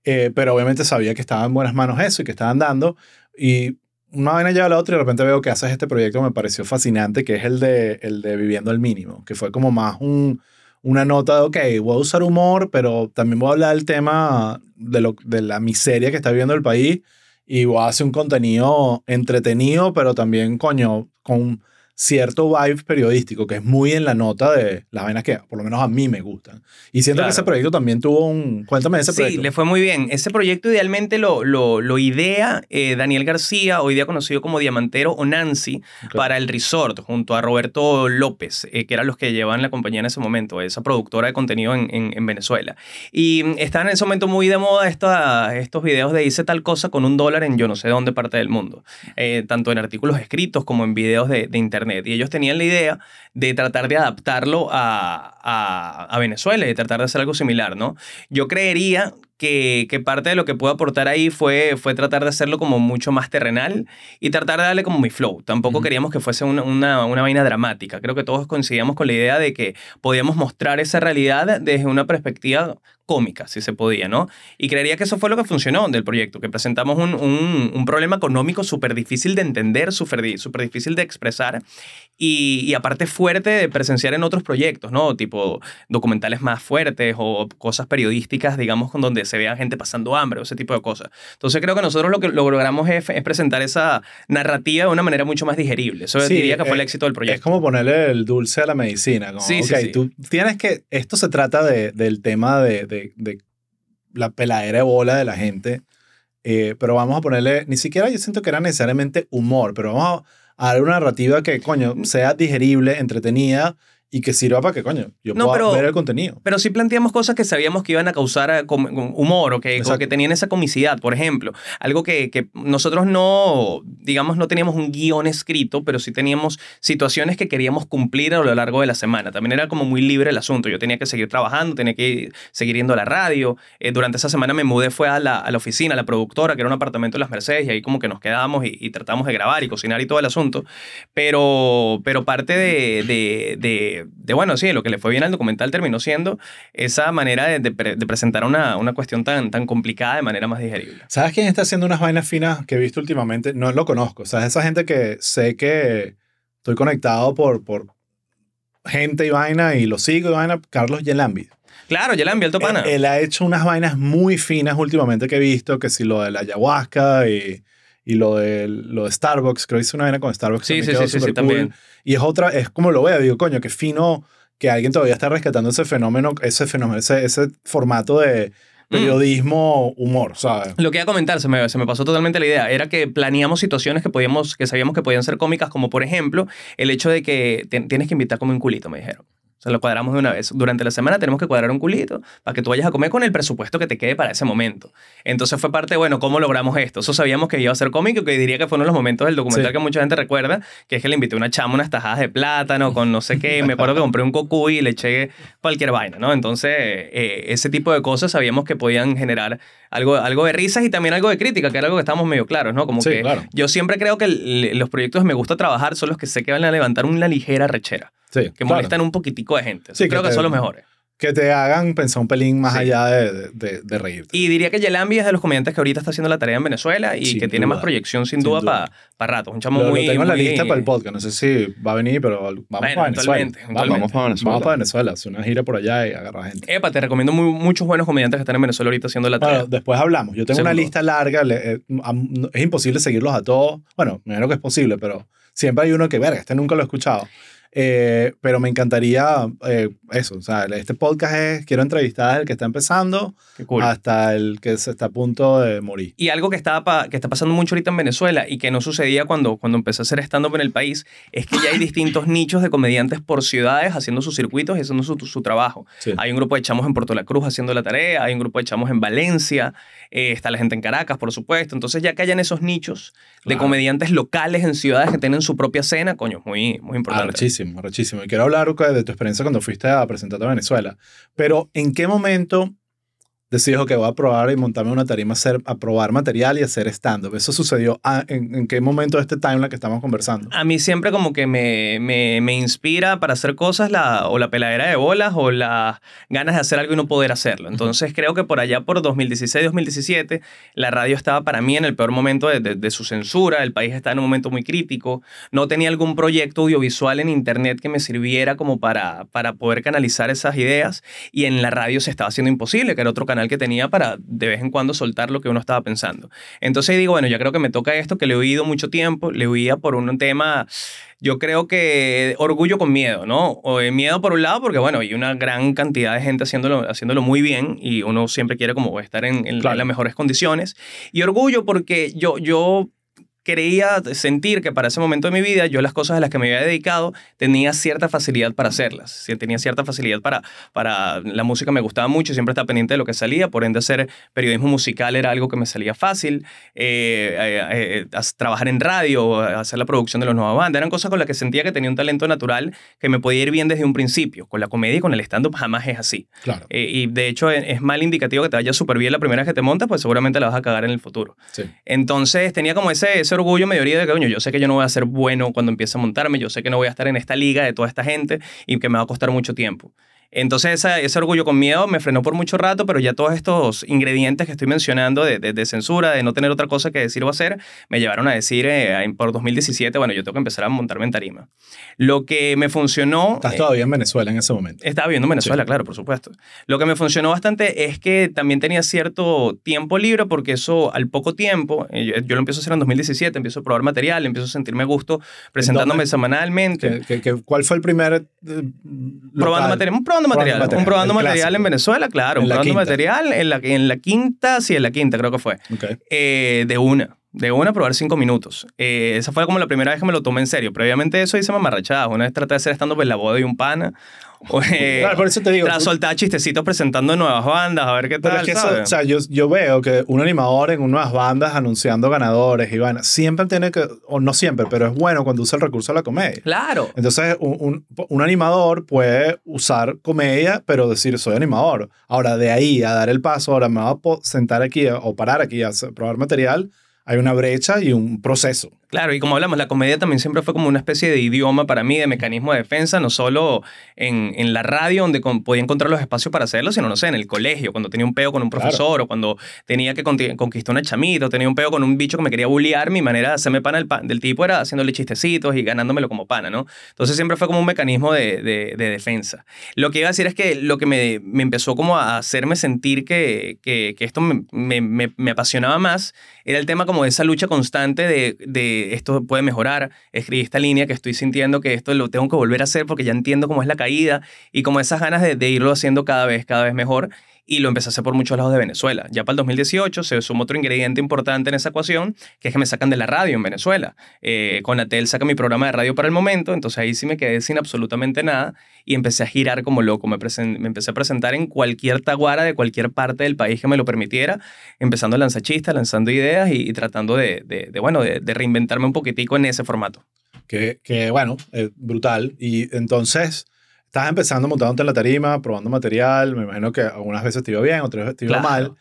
eh, pero obviamente sabía que estaba en buenas manos eso y que estaban dando. Y una vaina lleva a la otra y de repente veo que haces este proyecto que me pareció fascinante, que es el de, el de Viviendo al Mínimo, que fue como más un, una nota de, ok, voy a usar humor, pero también voy a hablar del tema de, lo, de la miseria que está viviendo el país y voy a hacer un contenido entretenido, pero también, coño, con cierto vibe periodístico, que es muy en la nota de las vainas que por lo menos a mí me gustan. Y siento Claro. que ese proyecto también tuvo un... Cuéntame de ese Sí, proyecto. le fue muy bien. Ese proyecto idealmente lo, lo, lo idea eh, Daniel García, hoy día conocido como Diamantero o Nancy, para el resort, junto a Roberto López, eh, que eran los que llevaban la compañía en ese momento, esa productora de contenido en, en, en Venezuela. Y mm, estaban en ese momento muy de moda esta- estos videos de hice tal cosa con un dólar en yo no sé dónde parte del mundo, eh, tanto en artículos escritos como en videos de, de internet. Y ellos tenían la idea de tratar de adaptarlo a, a, a Venezuela y de tratar de hacer algo similar, ¿no? Yo creería que, que parte de lo que puedo aportar ahí fue, fue tratar de hacerlo como mucho más terrenal y tratar de darle como mi flow. Tampoco queríamos que fuese una, una, una vaina dramática. Creo que todos coincidíamos con la idea de que podíamos mostrar esa realidad desde una perspectiva cómica, si se podía, ¿no? Y creería que eso fue lo que funcionó del proyecto, que presentamos un, un, un problema económico súper difícil de entender, súper súper difícil de expresar y, y aparte fuerte de presenciar en otros proyectos, ¿no? Tipo documentales más fuertes o cosas periodísticas, digamos, con donde se vea gente pasando hambre o ese tipo de cosas. Entonces creo que nosotros lo que lo logramos es, es presentar esa narrativa de una manera mucho más digerible. Eso Sí, diría que fue el eh, éxito del proyecto. Es como ponerle el dulce a la medicina. Como, Sí, sí, ok, sí. tú tienes que. Esto se trata de, del tema de, de, de la peladera de bola de la gente. eh, pero vamos a ponerle. Ni siquiera yo siento que era necesariamente humor, pero vamos a, a dar una narrativa que, coño, sea digerible, entretenida y que sirva para que, coño, yo No, pueda pero- ver el contenido. Pero sí planteamos cosas que sabíamos que iban a causar eh, humor o que, o Exacto. que tenían esa comicidad. Por ejemplo, algo que, que nosotros no, digamos, no teníamos un guion escrito, pero sí teníamos situaciones que queríamos cumplir a lo largo de la semana. También era como muy libre el asunto. Yo tenía que seguir trabajando, tenía que ir- seguir yendo a la radio. Eh, durante esa semana me mudé, fue a la, a la oficina, a la productora, que era un apartamento en Las Mercedes, y ahí como que nos quedamos y, y tratamos de grabar y cocinar y todo el asunto. Pero, pero parte de, de, de, de, bueno, sí, lo que le fue bien al documental terminó siendo esa manera de, de de presentar una, una cuestión tan, tan complicada de manera más digerible. ¿Sabes quién está haciendo unas vainas finas que he visto últimamente? No lo conozco. O sea, es esa gente que sé que estoy conectado por, por gente y vaina y lo sigo y vaina. Carlos Yelambi. Claro, envié al Topana. Él, él ha hecho unas vainas muy finas últimamente que he visto, que si lo de la ayahuasca y, y lo, de, lo de Starbucks, creo que hizo una vaina con Starbucks. Sí, sí, sí, sí, sí, también. Y es otra, es como lo veo, digo, coño, qué fino que alguien todavía está rescatando ese fenómeno, ese fenómeno, ese, ese formato de Mm. periodismo humor, ¿sabes? Lo que iba a comentar, se me, se me pasó totalmente la idea, era que planeamos situaciones que, podíamos, que sabíamos que podían ser cómicas, como por ejemplo el hecho de que te- tienes que invitar como un culito, me dijeron. Sea, lo cuadramos de una vez. Durante la semana tenemos que cuadrar un culito para que tú vayas a comer con el presupuesto que te quede para ese momento. Entonces fue parte, bueno, ¿cómo logramos esto? Eso sabíamos que iba a ser cómico, que diría que fue uno de los momentos del documental Sí. que mucha gente recuerda, que es que le invité una chama unas tajadas de plátano con no sé qué. Me acuerdo que compré un cocuy y le eché cualquier vaina, ¿no? Entonces, eh, ese tipo de cosas sabíamos que podían generar algo, algo de risas y también algo de crítica, que era algo que estábamos medio claros, ¿no? Como Sí, que claro. yo siempre creo que los proyectos que me gusta trabajar son los que sé que van a levantar una ligera rechera, Sí, que claro. molestan un poquitico de gente. Sí, creo que que, te- son los mejores. Que te hagan pensar un pelín más Sí. allá de, de, de reírte. Y diría que Yelambi es de los comediantes que ahorita está haciendo la tarea en Venezuela y Sin que tiene duda. más proyección sin, Sin duda, duda. para rato. Un chamo lo, lo muy. tengo en la muy- lista para el podcast. No sé si va a venir, pero vamos Bueno, para Venezuela. Vamos. Vamos para Venezuela. vamos para Venezuela. Hacer una gira por allá y agarrar gente. Epa, te recomiendo muy- muchos buenos comediantes que están en Venezuela ahorita haciendo la tarea. Bueno, después hablamos. Yo tengo una Seguro. lista larga. le- eh, es imposible seguirlos a todos. Bueno, me imagino que es posible, pero siempre hay uno que, verga, este nunca lo he escuchado. Eh, pero me encantaría eh, eso. O sea, este podcast es, quiero entrevistar al que está empezando cool. hasta el que se está a punto de morir. Y algo que, estaba pa- que está pasando mucho ahorita en Venezuela y que no sucedía cuando, cuando empecé a hacer stand-up en el país es que ya hay distintos nichos de comediantes por ciudades haciendo sus circuitos y haciendo su, su trabajo. Sí. Hay un grupo de chamos en Puerto La Cruz haciendo la tarea, hay un grupo de chamos en Valencia, eh, está la gente en Caracas, por supuesto. Entonces, ya que hayan esos nichos de Claro. comediantes locales en ciudades que tienen su propia escena, coño, muy, muy importante. Arrechísimo. Y quiero hablar de tu experiencia cuando fuiste a presentarte a Venezuela. Pero, ¿en qué momento decides que voy a probar y montarme una tarima, a, hacer, a probar material y hacer stand-up? ¿Eso sucedió ah, en, en qué momento de este timeline que estamos conversando? A mí siempre como que me, me, me inspira para hacer cosas la, o la peladera de bolas o las ganas de hacer algo y no poder hacerlo. Entonces creo que por allá por 2016-2017 la radio estaba para mí en el peor momento de, de- de su censura, el país estaba en un momento muy crítico, no tenía algún proyecto audiovisual en internet que me sirviera como para, para poder canalizar esas ideas y en la radio se estaba haciendo imposible, que era otro canal que tenía para de vez en cuando soltar lo que uno estaba pensando. Entonces digo, bueno, ya creo que me toca esto, que le he oído mucho tiempo, le oía por un tema, yo creo que orgullo con miedo, ¿no? O eh, miedo por un lado, porque bueno, hay una gran cantidad de gente haciéndolo, haciéndolo muy bien y uno siempre quiere como estar en, en- Claro. en las mejores condiciones. Y orgullo porque yo, yo creía sentir que para ese momento de mi vida yo las cosas a las que me había dedicado tenía cierta facilidad para hacerlas, tenía cierta facilidad para, para la música me gustaba mucho, siempre estaba pendiente de lo que salía, por ende hacer periodismo musical era algo que me salía fácil, eh, eh, eh, trabajar en radio, hacer la producción de los nuevas bandas, eran cosas con las que sentía que tenía un talento natural que me podía ir bien desde un principio, con la comedia y con el stand-up jamás es así. Claro, y de hecho es, es mal indicativo que te vaya súper bien la primera vez que te montas, pues seguramente la vas a cagar en el futuro. sí. Entonces tenía como ese, ese orgullo medio de que, coño, yo sé que yo no voy a ser bueno cuando empiece a montarme, yo sé que no voy a estar en esta liga de toda esta gente y que me va a costar mucho tiempo. Entonces esa- ese orgullo con miedo me frenó por mucho rato, pero ya todos estos ingredientes que estoy mencionando de, de- de censura, de no tener otra cosa que decir o hacer, me llevaron a decir eh, por 2017, bueno, yo tengo que empezar a montarme en tarima. Lo que me funcionó... Estás eh, todavía en Venezuela en ese momento. estaba viviendo en Venezuela, Sí. claro, por supuesto. Lo que me funcionó bastante es que también tenía cierto tiempo libre porque eso al poco tiempo, eh, yo, yo lo empiezo a hacer en 2017, empiezo a probar material, empiezo a sentirme gusto presentándome dónde? semanalmente. ¿Qué- qué- qué- cuál fue el primer eh, Probando material, un probando material, material, un probando material en. Venezuela, claro, En un probando quinta. material en la, en la quinta, sí, en la quinta creo que fue, Ok. eh, de una, de una probar cinco minutos. Eh, esa fue como la primera vez que me lo tomé en serio. Previamente eso hice mamarrachadas. Una vez traté de hacer estando en la boda de un pana. Eh, Claro, por eso te digo. tras tú- soltar chistecitos presentando nuevas bandas, a ver qué Pero tal, es que eso, o sea, yo, yo veo que un animador en unas bandas anunciando ganadores y van, siempre tiene que, o no siempre, pero es bueno cuando usa el recurso de la comedia. Claro. Entonces, un, un, un animador puede usar comedia, pero decir, soy animador. Ahora, de ahí a dar el paso, ahora me voy a sentar aquí o parar aquí a probar material, hay una brecha y un proceso. Claro, y como hablamos, la comedia también siempre fue como una especie de idioma para mí, de mecanismo de defensa, no solo en, en la radio, donde con- podía encontrar los espacios para hacerlo, sino, no sé, en el colegio, cuando tenía un peo con un Claro. profesor, o cuando tenía que conquistar una chamita, o tenía un peo con un bicho que me quería bullear, mi manera de hacerme pana del, pa- del tipo era haciéndole chistecitos y ganándomelo como pana, ¿no? Entonces siempre fue como un mecanismo de, de- de defensa. Lo que iba a decir es que lo que me, me empezó como a hacerme sentir que, que, que esto me, me- me- me apasionaba más era el tema como de esa lucha constante de, de esto puede mejorar, escribí esta línea que estoy sintiendo que esto lo tengo que volver a hacer porque ya entiendo cómo es la caída y como esas ganas de, de irlo haciendo cada vez, cada vez mejor y lo empecé a hacer por muchos lados de Venezuela. Ya para el 2018 se suma otro ingrediente importante en esa ecuación, que es que me sacan de la radio en Venezuela. Eh, Conatel saca mi programa de radio para el momento, entonces ahí sí me quedé sin absolutamente nada y empecé a girar como loco. Me, empecé a presentar en cualquier taguara de cualquier parte del país que me lo permitiera, empezando a lanzar chistes, lanzando ideas y, y tratando de, de- de, bueno, de, de reinventarme un poquitico en ese formato. Que, que bueno, eh, brutal. Y entonces, estás empezando montándote en la tarima, probando material. Me imagino que algunas veces te iba bien, otras veces te iba Claro. mal.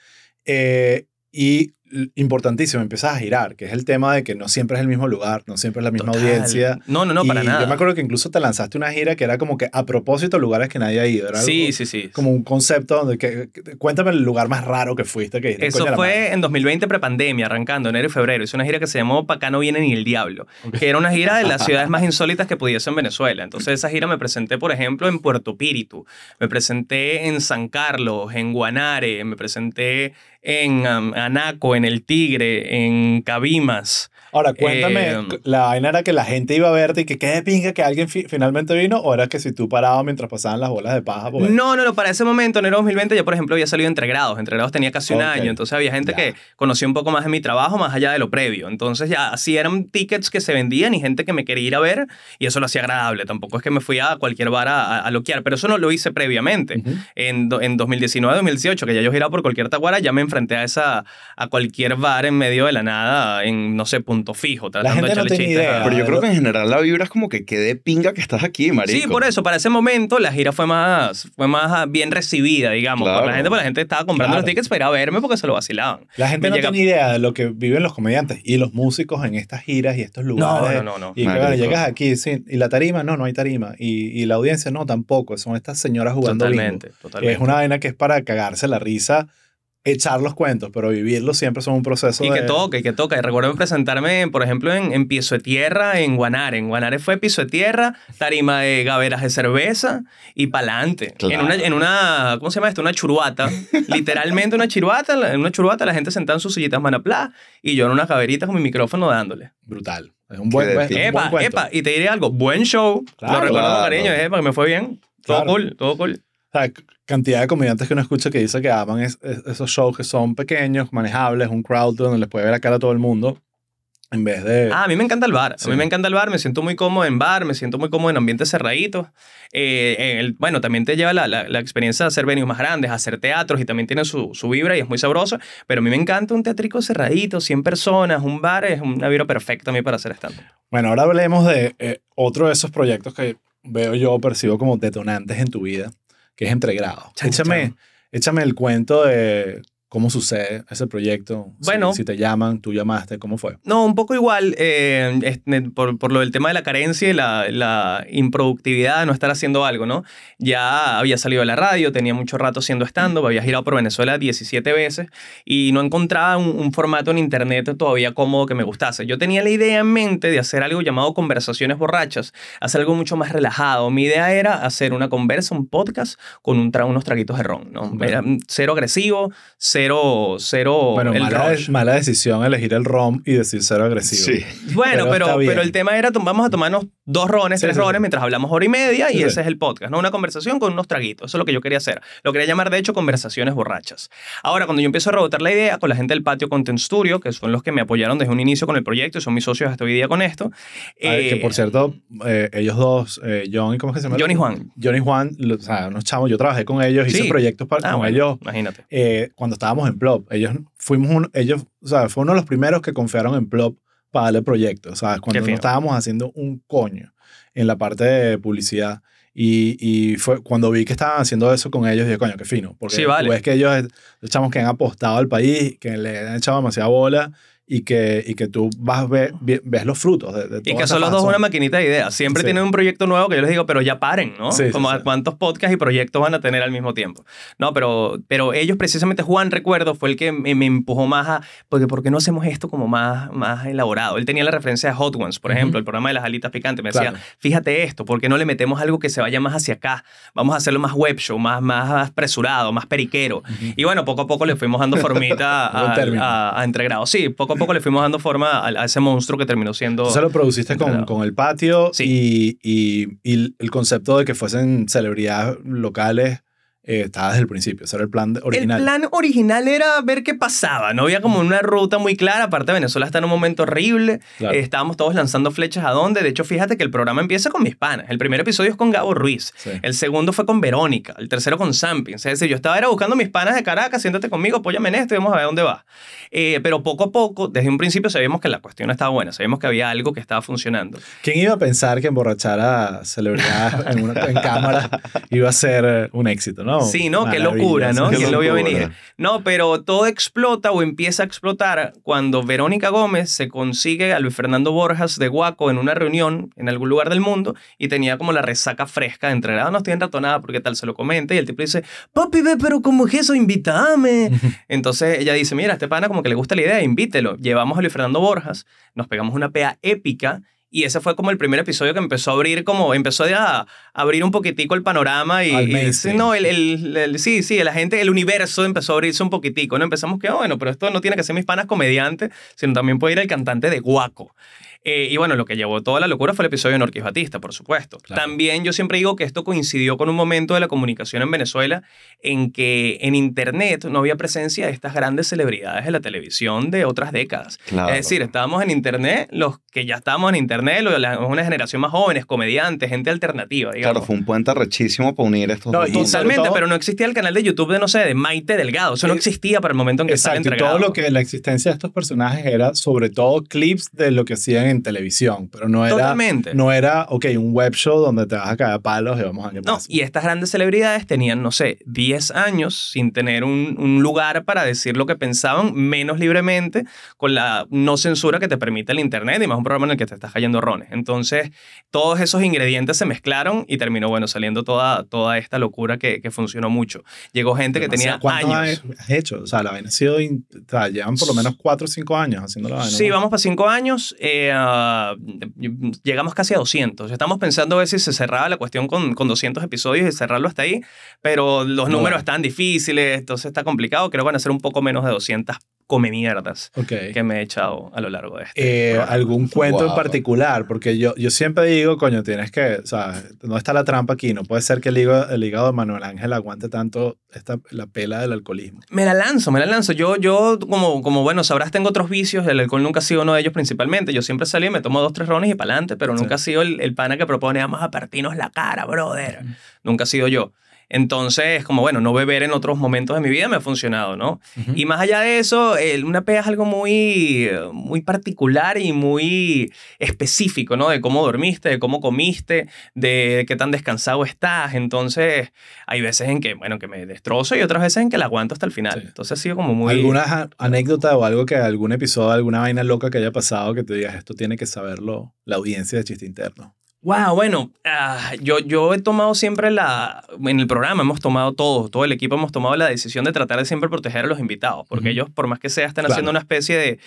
Eh, y importantísimo, empiezas a girar, que es el tema de que no siempre es el mismo lugar, no siempre es la misma Total. audiencia. No, no, no, para nada. Yo me acuerdo que incluso te lanzaste una gira que era como que a propósito lugares que nadie ha ido. Era Sí, algo- sí, sí. como un concepto donde que, que- cuéntame el lugar más raro que fuiste que Eso fue en 2020, prepandemia, arrancando, enero y febrero. Hice una gira que se llamó Pa' acá no viene ni el diablo, que era una gira de las ciudades más insólitas que pudiese en Venezuela. Entonces, esa gira me presenté, por ejemplo, en Puerto Píritu, me presenté en San Carlos, en Guanare, me presenté en um, Anaco, en El Tigre, en Cabimas. Ahora, cuéntame, Eh, ¿la vaina era que la gente iba a verte y que qué de pinga que alguien fi- finalmente vino o era que si tú parabas mientras pasaban las bolas de paja? Pues, No, no, no, para ese momento, enero 2020, yo, por ejemplo, había salido entre grados. Entre grados tenía casi un año. Entonces había gente Ya. que conocía un poco más de mi trabajo, más allá de lo previo. Entonces ya así eran tickets que se vendían y gente que me quería ir a ver y eso lo hacía agradable. Tampoco es que me fui a cualquier bar a, a, a loquear, pero eso no lo hice previamente. Ujú. En, do- en 2019, 2018, que ya yo giraba por cualquier taguara, ya me enfrenté a, esa, a cualquier bar en medio de la nada, en, no sé, punto fijo, tratando gente de no echarle chistes. idea. a- Pero yo creo que en general la vibra es como que quede pinga que estás aquí, marico. Sí, por eso, para ese momento la gira fue más, fue más ah, bien recibida, digamos, por la Claro. gente, porque la gente estaba comprando Claro. los tickets para ir a verme porque se lo vacilaban. La gente Me no llega- tiene idea de lo que viven los comediantes y los músicos en estas giras y estos No, lugares. no, no, no. Y que Marico. bueno, llegas aquí, sí, y la tarima, no, no hay tarima. Y, y la audiencia, no, tampoco. Son estas señoras jugando bingo. Totalmente, Que totalmente. Es una vaina que es para cagarse la risa, echar los cuentos, pero vivirlos siempre son un proceso Y de... que toca, y que toca. Y recuerdo presentarme, por ejemplo, en, en Piso de Tierra, en Guanare. En Guanare fue Piso de Tierra, tarima de gaveras de cerveza y pa'lante. Claro. En, una, en una, ¿cómo se llama esto? Una churuata. Literalmente una churuata. En una churuata la gente sentada en sus sillitas manaplá y yo en unas gaveritas con mi micrófono dándole. Brutal. Es un buen, es un pinga. buen Epa, epa, y te diré algo, buen show. Claro, Lo recuerdo con cariño, epa, que me fue bien. Todo Claro. cool, todo cool. O sea, cantidad de comediantes que uno escucha que dice que aman es- es- esos shows que son pequeños, manejables, un crowd donde les puede ver la cara a todo el mundo, en vez de... Ah, a mí me encanta el bar. Sí. A mí me encanta el bar. Me siento muy cómodo en bar. Me siento muy cómodo en ambientes cerraditos. Eh, el- bueno, también te lleva la, la- la experiencia de hacer venues más grandes, hacer teatros y también tiene su, su vibra y es muy sabroso. Pero a mí me encanta un teatrico cerradito, 100 personas, un bar. Es una vibra perfecta a mí para hacer stand Bueno, ahora hablemos de eh, otro de esos proyectos que veo yo, percibo como detonantes en tu vida, que es Entregrado. Échame, échame el cuento de ¿Cómo sucede ese proyecto? Si- Bueno. si, te llaman, tú llamaste, ¿cómo fue? No, un poco igual, eh, este, por, por lo del tema de la carencia y la, la improductividad de no estar haciendo algo, ¿no? Ya había salido de la radio, tenía mucho rato haciendo stand-up, había girado por Venezuela 17 veces y no encontraba un, un formato en internet todavía cómodo que me gustase. Yo tenía la idea en mente de hacer algo llamado conversaciones borrachas, hacer algo mucho más relajado. Mi idea era hacer una conversa, un podcast con un tra- unos traguitos de ron, ¿no? Ok. Era cero agresivo, cero, cero bueno, el mala, rush. mala decisión elegir el rom y decir cero agresivo. Sí. Bueno, Pero pero, el tema era, vamos a tomarnos dos rones, Sí, tres sí, sí. rones mientras hablamos hora y media y Sí, sí. ese es el podcast, ¿no? Una conversación con unos traguitos. Eso es lo que yo quería hacer. Lo quería llamar, de hecho, conversaciones borrachas. Ahora, cuando yo empiezo a rebotar la idea con la gente del Patio Content Studio, que son los que me apoyaron desde un inicio con el proyecto y son mis socios hasta hoy día con esto. Ah, que eh, por cierto, eh, ellos dos, eh, John, ¿cómo es que se llama? John y Juan. John y Juan, lo- o sea, unos chamos, yo trabajé con ellos, hice proyectos para, Ah, con bueno, ellos Imagínate. eh, cuando estábamos en Plop. Ellos fuimos un, ellos, o sea, fue uno de los primeros que confiaron en Plop para darle proyectos, ¿sabes? Cuando no estábamos haciendo un coño en la parte de publicidad. Y, y fue cuando vi que estaban haciendo eso con ellos, dije, coño, qué fino. Porque Sí, vale. tú ves que ellos, los chamos que han apostado al país, que le han echado demasiada bola y que, y que tú vas ve- ve- ves los frutos de, de Y que son los dos una maquinita de ideas. Siempre Sí. tienen un proyecto nuevo que yo les digo, pero ya paren, ¿no? Sí, Como sí. cuántos podcasts y proyectos van a tener al mismo tiempo. No, pero, pero ellos precisamente, Juan, recuerdo, fue el que me, me empujó más a, porque ¿por qué no hacemos esto como más, más elaborado? Él tenía la referencia de Hot Ones, por ejemplo, el programa de las alitas picantes. Me decía, Claro. fíjate esto, ¿por qué no le metemos algo que se vaya más hacia acá? Vamos a hacerlo más web show, más, más apresurado, más periquero. Y bueno, poco a poco le fuimos dando formita a, término. a, a Entregrados. Sí, poco a poco le fuimos dando forma a, a ese monstruo que terminó siendo... Entonces lo produciste con, con el patio Sí. y, y, y el concepto de que fuesen celebridades locales eh, estaba desde el principio. Ese era el plan original. El plan original era ver qué pasaba. No había como una ruta muy clara. Aparte, Venezuela está en un momento horrible. Claro. Eh, estábamos todos lanzando flechas a dónde. De hecho, fíjate que el programa empieza con mis panas. El primer episodio es con Gabo Ruiz. Sí. El segundo fue con Verónica. El tercero con Sampins. Es decir, yo estaba era buscando mis panas de Caracas. Siéntate conmigo, apóyame en esto y vamos a ver dónde va. Eh, pero poco a poco, desde un principio sabíamos que la cuestión estaba buena. Sabíamos que había algo que estaba funcionando. ¿Quién iba a pensar que emborrachar a celebridades en, cámara iba a ser un éxito, no? Sí, ¿no? Qué locura, ¿no? Qué ¿Quién lo vio locura. venir? No, pero todo explota o empieza a explotar cuando Verónica Gómez se consigue a Luis Fernando Borjas de Guaco en una reunión en algún lugar del mundo y tenía como la resaca fresca de entre, ah, no estoy enratonada porque tal se lo comenta y el tipo dice, papi, ve, pero ¿cómo es eso? Invítame. Entonces ella dice, mira, a este pana como que le gusta la idea, invítelo. Llevamos a Luis Fernando Borjas, nos pegamos una pea épica y ese fue como el primer episodio que empezó a abrir como, empezó a abrir un poquitico el panorama y, y- no, el, el- el- sí, sí, la gente, el universo empezó a abrirse un poquitico, ¿no? Empezamos que, ah, bueno, pero esto no tiene que ser mis panas comediantes, sino también puede ir el cantante de Guaco. Eh, y bueno, lo que llevó toda la locura fue el episodio de Norquis Batista, por supuesto. Claro. También yo siempre digo que esto coincidió con un momento de la comunicación en Venezuela en que en Internet no había presencia de estas grandes celebridades de la televisión de otras décadas. Claro. Es decir, estábamos en Internet, los que ya estábamos en Internet, lo- la- una generación más jóvenes, comediantes, gente alternativa, digamos. Claro, fue un puente rechísimo para unir estos No, dos y Totalmente, todo- pero no existía el canal de YouTube de, no sé, de Maite Delgado. Eso no Eh, existía para el momento en que estaba Exacto, y entregado. todo lo que la existencia de estos personajes era sobre todo clips de lo que hacían en televisión, pero no era, Totalmente. no era, ok, un web show donde te vas a caer a palos y vamos a ver No, pasa. y estas grandes celebridades tenían, no sé, 10 años sin tener un, un lugar para decir lo que pensaban menos libremente con la no censura que te permite el Internet y más un programa en el que te estás cayendo rones. Entonces, todos esos ingredientes se mezclaron y terminó, bueno, saliendo toda, toda esta locura que, que funcionó mucho. Llegó gente que tenía Demasiado. ¿Cuántos años. has hecho? O sea, la vaina ha sido, llevan por lo menos 4 o 5 años haciendo la vaina. Sí, vamos para cinco años. eh, llegamos casi a 200. Estamos pensando a ver si se cerraba la cuestión con, con 200 episodios y cerrarlo hasta ahí, pero los No, números bueno. están difíciles, entonces está complicado. Creo que van a ser un poco menos de 200 come mierdas que me he echado a lo largo de este. Eh, algún cuento en particular, porque yo, yo siempre digo, coño, tienes que, o sea, no está la trampa aquí, no puede ser que el hígado, el hígado de Manuel Ángel aguante tanto esta, la pela del alcoholismo. Me la lanzo, me la lanzo. Yo, yo como, como, bueno, sabrás, tengo otros vicios. El alcohol nunca ha sido uno de ellos principalmente. Yo siempre salí, me tomo dos, tres rones y para adelante, pero Sí. nunca ha sido el, el pana que propone, vamos a partirnos la cara, brother. Nunca ha sido yo. Entonces, como bueno, no beber en otros momentos de mi vida me ha funcionado, ¿no? Y más allá de eso, el- una pea es algo muy, muy particular y muy específico, ¿no? De cómo dormiste, de cómo comiste, de qué tan descansado estás. Entonces, hay veces en que, bueno, que me destrozo y otras veces en que la aguanto hasta el final. Sí. Entonces, ha sido como muy... ¿Alguna anécdota o algo que algún episodio, alguna vaina loca que haya pasado que te digas esto tiene que saberlo la audiencia de chiste interno? Wow, bueno, ah, yo, yo he tomado siempre la, en el programa hemos tomado todos, todo el equipo hemos tomado la decisión de tratar de siempre proteger a los invitados, porque ellos, por más que sea, están Claro. haciendo una especie de,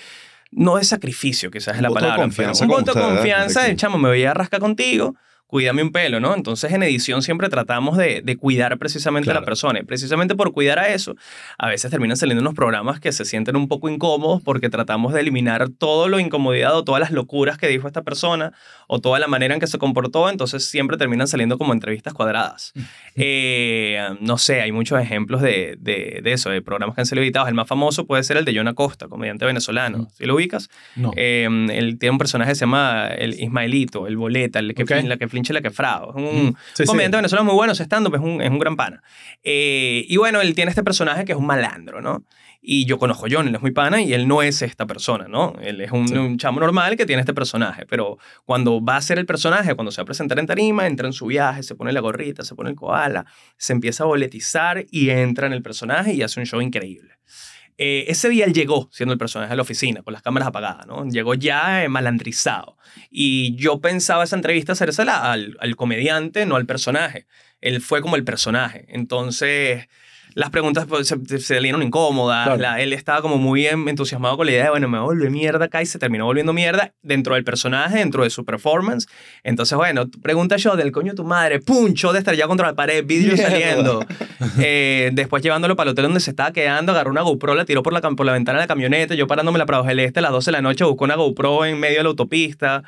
no de sacrificio, quizás es la palabra, confianza pero un voto de confianza, de chamo, me voy a rascar contigo, cuídame un pelo, ¿no? Entonces en edición siempre tratamos de, de cuidar precisamente a Claro. la persona, y precisamente por cuidar a eso, a veces terminan saliendo unos programas que se sienten un poco incómodos porque tratamos de eliminar todo lo incomodidad o todas las locuras que dijo esta persona o toda la manera en que se comportó, entonces siempre terminan saliendo como entrevistas cuadradas. Eh, no sé, hay muchos ejemplos de, de, de eso, de programas que han sido editados. El más famoso puede ser el de John Acosta, comediante venezolano. Ujú. ¿Sí lo ubicas? No. Eh, él tiene un personaje que se llama el Ismaelito, el boleta, el que, Ok. flin- la que flinche, la que frao. Es un. Sí, sí. comediante venezolano muy bueno, estando, es un, es un gran pana. Eh, y bueno, él tiene este personaje que es un malandro, ¿no? Y yo conozco a John, él es muy pana y él no es esta persona, ¿no? Él es un, Sí. un chamo normal que tiene este personaje, pero cuando va a ser el personaje, cuando se va a presentar en tarima, entra en su viaje, se pone la gorrita, se pone el koala, se empieza a boletizar y entra en el personaje y hace un show increíble. Eh, ese día él llegó siendo el personaje de la oficina, con las cámaras apagadas, ¿no? Llegó ya eh, malandrizado. Y yo pensaba esa entrevista hacérsela al, al comediante, no al personaje. Él fue como el personaje. Entonces, las preguntas pues, se, se dieron incómodas. Claro. la- él estaba como muy entusiasmado con la idea de, bueno, me vuelve mierda acá y se terminó volviendo mierda dentro del personaje, dentro de su performance. Entonces, bueno, pregunta yo del coño de tu madre, pum, yo de estar ya contra la pared, Mierda. saliendo. Eh, después llevándolo para el hotel donde se estaba quedando, agarró una GoPro, la tiró por la, por la ventana de la camioneta. Yo parándome la Prados del Este a las 12 de la noche, buscó una GoPro en medio de la autopista.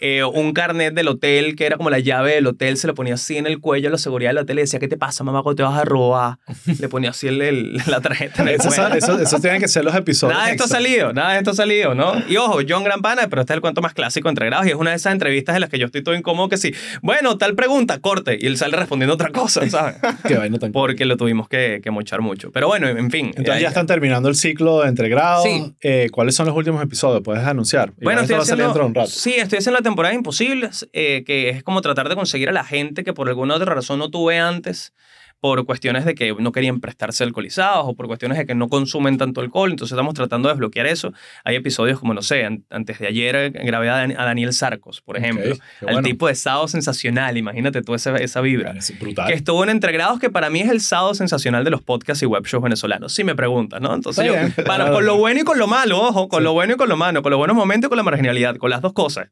Eh, un carnet del hotel que era como la llave del hotel, se lo ponía así en el cuello a la seguridad del hotel y decía, ¿qué te pasa, mamá, cuando te vas a robar? Le ponía así el, el- la tarjeta en el Eso, cuello. eso, eso tienen que ser los episodios. Nada de esto ha salido, nada de esto ha salido, ¿no? Y ojo, John Gran Pana, pero este es el cuento más clásico entre grados y es una de esas entrevistas en las que yo estoy todo incómodo que sí, bueno, tal pregunta, corte, y él sale respondiendo otra cosa, ¿sabes? Qué vaina tan Porque lo tuvimos que, que mochar mucho. Pero bueno, en fin. Entonces eh, ya están terminando el ciclo de entre grados. Sí. Eh, ¿Cuáles son los últimos episodios? ¿Puedes anunciar? Bueno, esto estoy va a salir haciendo, dentro de un rato. sí, estoy haciendo la temporada Imposibles, eh, que es como tratar de conseguir a la gente que por alguna otra razón no tuve antes, por cuestiones de que no querían prestarse alcoholizados o por cuestiones de que no consumen tanto alcohol. Entonces estamos tratando de desbloquear eso. Hay episodios como, no sé, an- antes de ayer eh, grabé a, Dan- a Daniel Sarcos, por ejemplo. Al bueno. tipo de sábado sensacional, imagínate tú esa, esa vibra. Es brutal. Que estuvo en Entregrados, que para mí es el sábado sensacional de los podcasts y web shows venezolanos. Si me preguntas, ¿no? Entonces, Está yo, para, con lo bueno y con lo malo, ojo, con Sí. lo bueno y con lo malo, con los buenos momentos y con la marginalidad, con las dos cosas.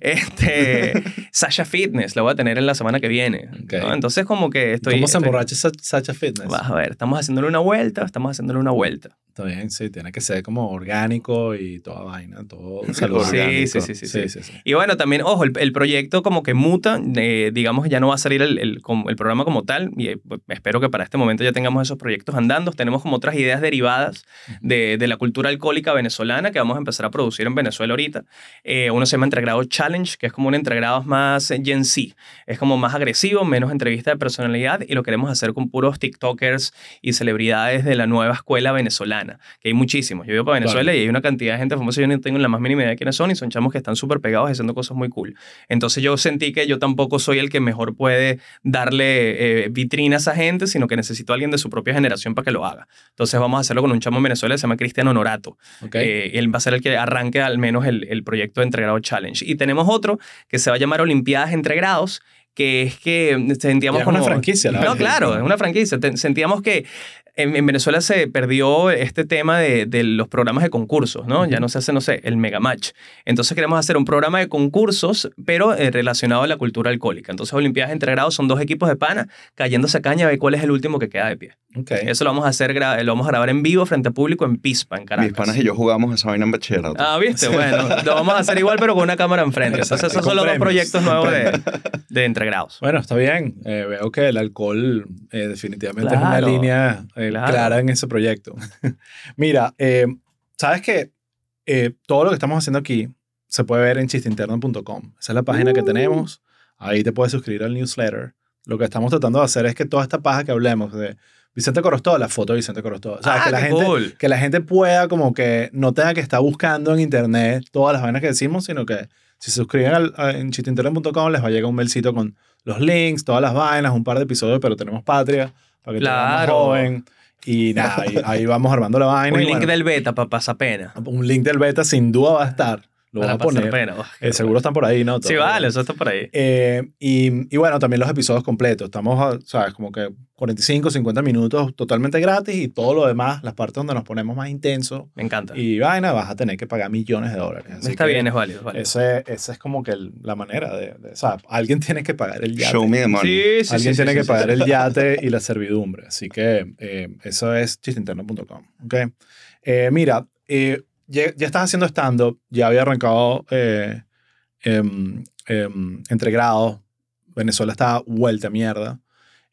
Este, Sasha Fitness, la voy a tener en la semana que viene. Ok. ¿no? Entonces, como que estoy. ¿Cómo se estoy- emborracha Sa- Sacha Fitness? Vas a ver, estamos haciéndole una vuelta, estamos haciéndole una vuelta. Está bien, sí, tiene que ser como orgánico y toda vaina, todo saludable. Sí, sí, sí, sí, sí. Y bueno, también, ojo, el, proyecto como que muta, eh, digamos ya no va a salir el, programa como tal, y eh, pues, espero que para este momento ya tengamos esos proyectos andando. Tenemos como otras ideas derivadas de, de la cultura alcohólica venezolana que vamos a empezar a producir en Venezuela ahorita. Eh, uno se llama Entregrado Challenge, que es como un entregrados más Gen Z. Es como más agresivo, menos entrevista de personalidad, y lo queremos hacer con puros TikTokers y celebridades de la nueva escuela venezolana, que hay muchísimos. Yo vivo para Venezuela y hay una cantidad de gente famosa, yo no tengo la más mínima idea de quiénes son, y son chamos que están súper pegados haciendo cosas muy cool. Entonces yo sentí que yo tampoco soy el que mejor puede darle eh, vitrina a esa gente, sino que necesito a alguien de su propia generación para que lo haga. Entonces vamos a hacerlo con un chamo en Venezuela que se llama Cristian Honorato. Ok. Eh, él va a ser el que arranque al menos el, el proyecto de Entregrado Challenge. Y tenemos otro que se va a llamar Olimpiadas Entregrados, que es que sentíamos Ya es como... una franquicia, la No, verdad. claro, es una franquicia. Sentíamos que en, en Venezuela se perdió este tema de, de los programas de concursos, ¿no? Ya no se hace, no sé, el Mega Match. Entonces queremos hacer un programa de concursos, pero eh, relacionado a la cultura alcohólica. Entonces Olimpiadas Entregrados son dos equipos de pana cayéndose a caña a ver cuál es el último que queda de pie. Ok. Eso lo vamos a hacer, gra- lo vamos a grabar en vivo frente a público en Pispa, en Caracas. Mis panas y yo jugamos esa vaina en bachillerato. Ah, viste, bueno, lo vamos a hacer igual, pero con una cámara enfrente. Entonces, esos son los dos proyectos nuevos de, de entregrados. Bueno, está bien. Eh, veo que el alcohol eh, definitivamente es una línea eh, claro. clara en ese proyecto. Mira, eh, sabes que eh, todo lo que estamos haciendo aquí se puede ver en chisteinterno.com. Esa es la página que Uh. tenemos. Ahí te puedes suscribir al newsletter. lo que estamos tratando de hacer es que toda esta paja que hablemos de Vicente Corostó, la foto de Vicente Corostó. O sea, Ah, que, la gente, cool. que la gente pueda como que no tenga que estar buscando en internet todas las vainas que decimos, sino que si se suscriben al, a- en chitinternet.com les va a llegar un mailcito con los links, todas las vainas, un par de episodios, pero tenemos Patria para que Claro. joven. Y nada, ahí, ahí vamos armando la vaina. Un y link bueno, del beta para pasar pena. un link del beta sin duda va a estar. Lo voy Para a poner. pena. Oh, Eh, seguro están por ahí, ¿no? Sí, vale, eso está por ahí. Eh, y, y bueno, también los episodios completos. Estamos, a- ¿sabes? Como que 45, 50 minutos totalmente gratis y todo lo demás, las partes donde nos ponemos más intensos Me encanta. y vaina, vas a tener que pagar millones de dólares. Así está que bien, es válido. es válido. Ese, esa es como que el- la manera de, de- o sea, alguien tiene que pagar el yate. Show me the money. Sí, sí, alguien sí, tiene sí, que sí, pagar sí. el yate y la servidumbre. Así que eh, eso es chistinterno.com. ¿ok? Eh, mira, eh, ya, ya estás haciendo stand-up, ya había arrancado eh, em, em, entre grados, Venezuela estaba vuelta a mierda.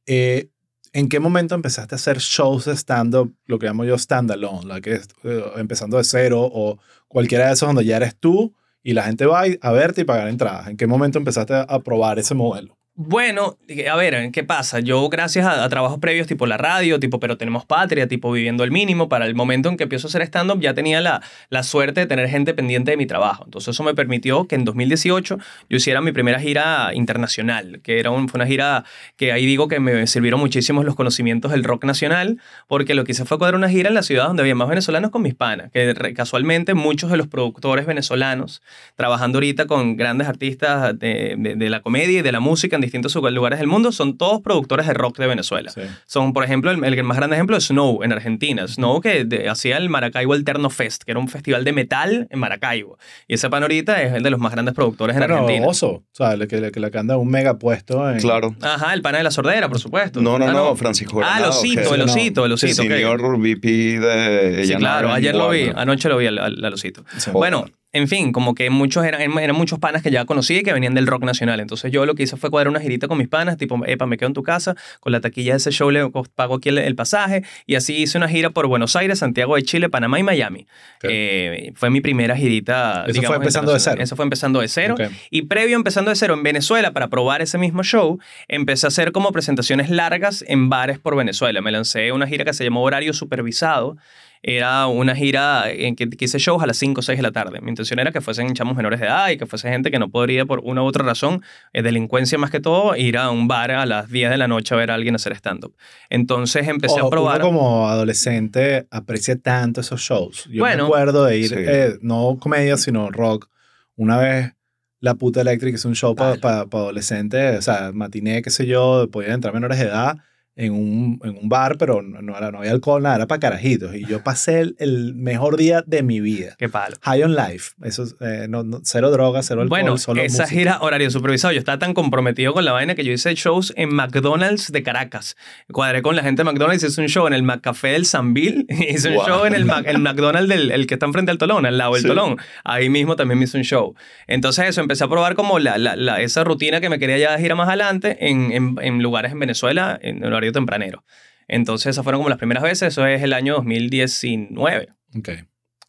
Eh, ¿En qué momento empezaste a hacer shows de stand-up, lo que llamo yo stand-alone, la que eh, empezando de cero o cualquiera de esos donde ya eres tú y la gente va a verte y pagar entradas? ¿En qué momento empezaste a probar ese modelo? Bueno, a ver, ¿qué pasa? Yo gracias a, trabajos previos tipo la radio, tipo Pero Tenemos Patria, tipo Viviendo el Mínimo, para el momento en que empiezo a hacer stand-up ya tenía la, la suerte de tener gente pendiente de mi trabajo. Entonces eso me permitió que en 2018 yo hiciera mi primera gira internacional, que era un- fue una gira que ahí digo que me sirvieron muchísimos los conocimientos del rock nacional, porque lo que hice fue cuadrar una gira en la ciudad donde había más venezolanos con mis panas, que casualmente muchos de los productores venezolanos trabajando ahorita con grandes artistas de, de- la comedia y de la música distintos lugares del mundo, son todos productores de rock de Venezuela. Sí. Son, por ejemplo, el, el más grande ejemplo es Snow en Argentina. Snow que de- hacía el Maracaibo Alterno Fest, que era un festival de metal en Maracaibo. Y ese pan ahorita es el de los más grandes productores en Argentina. Oso, o sea, que, le que le anda un mega puesto en... Claro. Ajá, el pana de la sordera, por supuesto. No, no, Ah, no, Francisco Ah, el osito, que- el no. osito, el osito. ok. Senior VP de Sí, claro, ayer lo vi, anoche lo vi al, al- al osito. Sí. Bueno, en fin, como que muchos eran, eran muchos panas que ya conocía y que venían del rock nacional. Entonces yo lo que hice fue cuadrar una girita con mis panas, tipo, epa, me quedo en tu casa, con la taquilla de ese show le pago aquí el, el pasaje. Y así hice una gira por Buenos Aires, Santiago de Chile, Panamá y Miami. Eh, fue mi primera girita. Eso fue empezando de cero. Eso fue empezando de cero. Y previo a empezando de cero en Venezuela, para probar ese mismo show, empecé a hacer como presentaciones largas en bares por Venezuela. Me lancé una gira que se llamó Horario Supervisado. Era una gira en que hice shows a las 5 o 6 de la tarde. Mi intención era que fuesen chamos menores de edad y que fuese gente que no podría por una u otra razón, eh, delincuencia más que todo, ir a un bar a las 10 de la noche a ver a alguien hacer stand-up. Entonces empecé Ojo, a probar... Uno como adolescente aprecia tanto esos shows. Yo Bueno, me acuerdo de ir, sí. eh, no comedia, sino rock. Una vez La Puta Electric hizo un show para Vale. adolescentes, o sea, matiné, qué sé yo, podían entrar menores de edad en un, en un bar, pero no, no era, no había alcohol, nada, era para carajitos. Y yo pasé el, el mejor día de mi vida. Qué palo. High on life. Eso, es, eh, no, no- cero drogas, cero alcohol, Bueno, solo esa música. gira horario supervisado, yo estaba tan comprometido con la vaina que yo hice shows en McDonald's de Caracas. Cuadré con la gente de McDonald's, hice un show en el McCafé del Sambil, hice un Wow. show en el, Mac- el McDonald's del el que está enfrente al Tolón, al lado del Sí. Tolón. Ahí mismo también me hice un show. Entonces eso, empecé a probar como la, la- la- esa rutina que me quería ya gira más adelante en, en- en lugares en Venezuela en horario tempranero. Entonces esas fueron como las primeras veces, eso es el año 2019. Ok.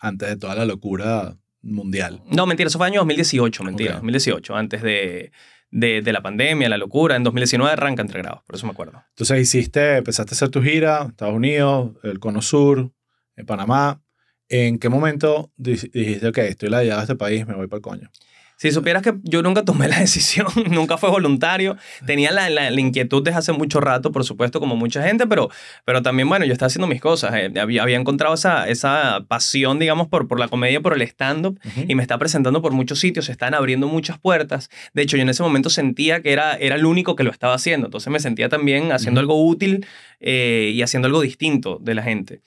Antes de toda la locura mundial. No, mentira, eso fue año 2018, mentira, Ok. 2018, antes de, de, de la pandemia, la locura. En 2019 arranca entre grados, por eso me acuerdo. Entonces hiciste, empezaste a hacer tu gira, Estados Unidos, el Cono Sur, en Panamá. ¿En qué momento di- dijiste, ok, estoy la llegada a este país, me voy para el coño? Si supieras que yo nunca tomé la decisión, nunca fue voluntario, tenía la, la- la inquietud desde hace mucho rato, por supuesto, como mucha gente, pero, pero también, bueno, yo estaba haciendo mis cosas. eh, había, había encontrado esa, esa pasión, digamos, por, por la comedia, por el stand-up, y me está presentando por muchos sitios, se están abriendo muchas puertas. De hecho, yo en ese momento sentía que era, era el único que lo estaba haciendo, entonces me sentía también haciendo Ujú. algo útil eh, y haciendo algo distinto de la gente.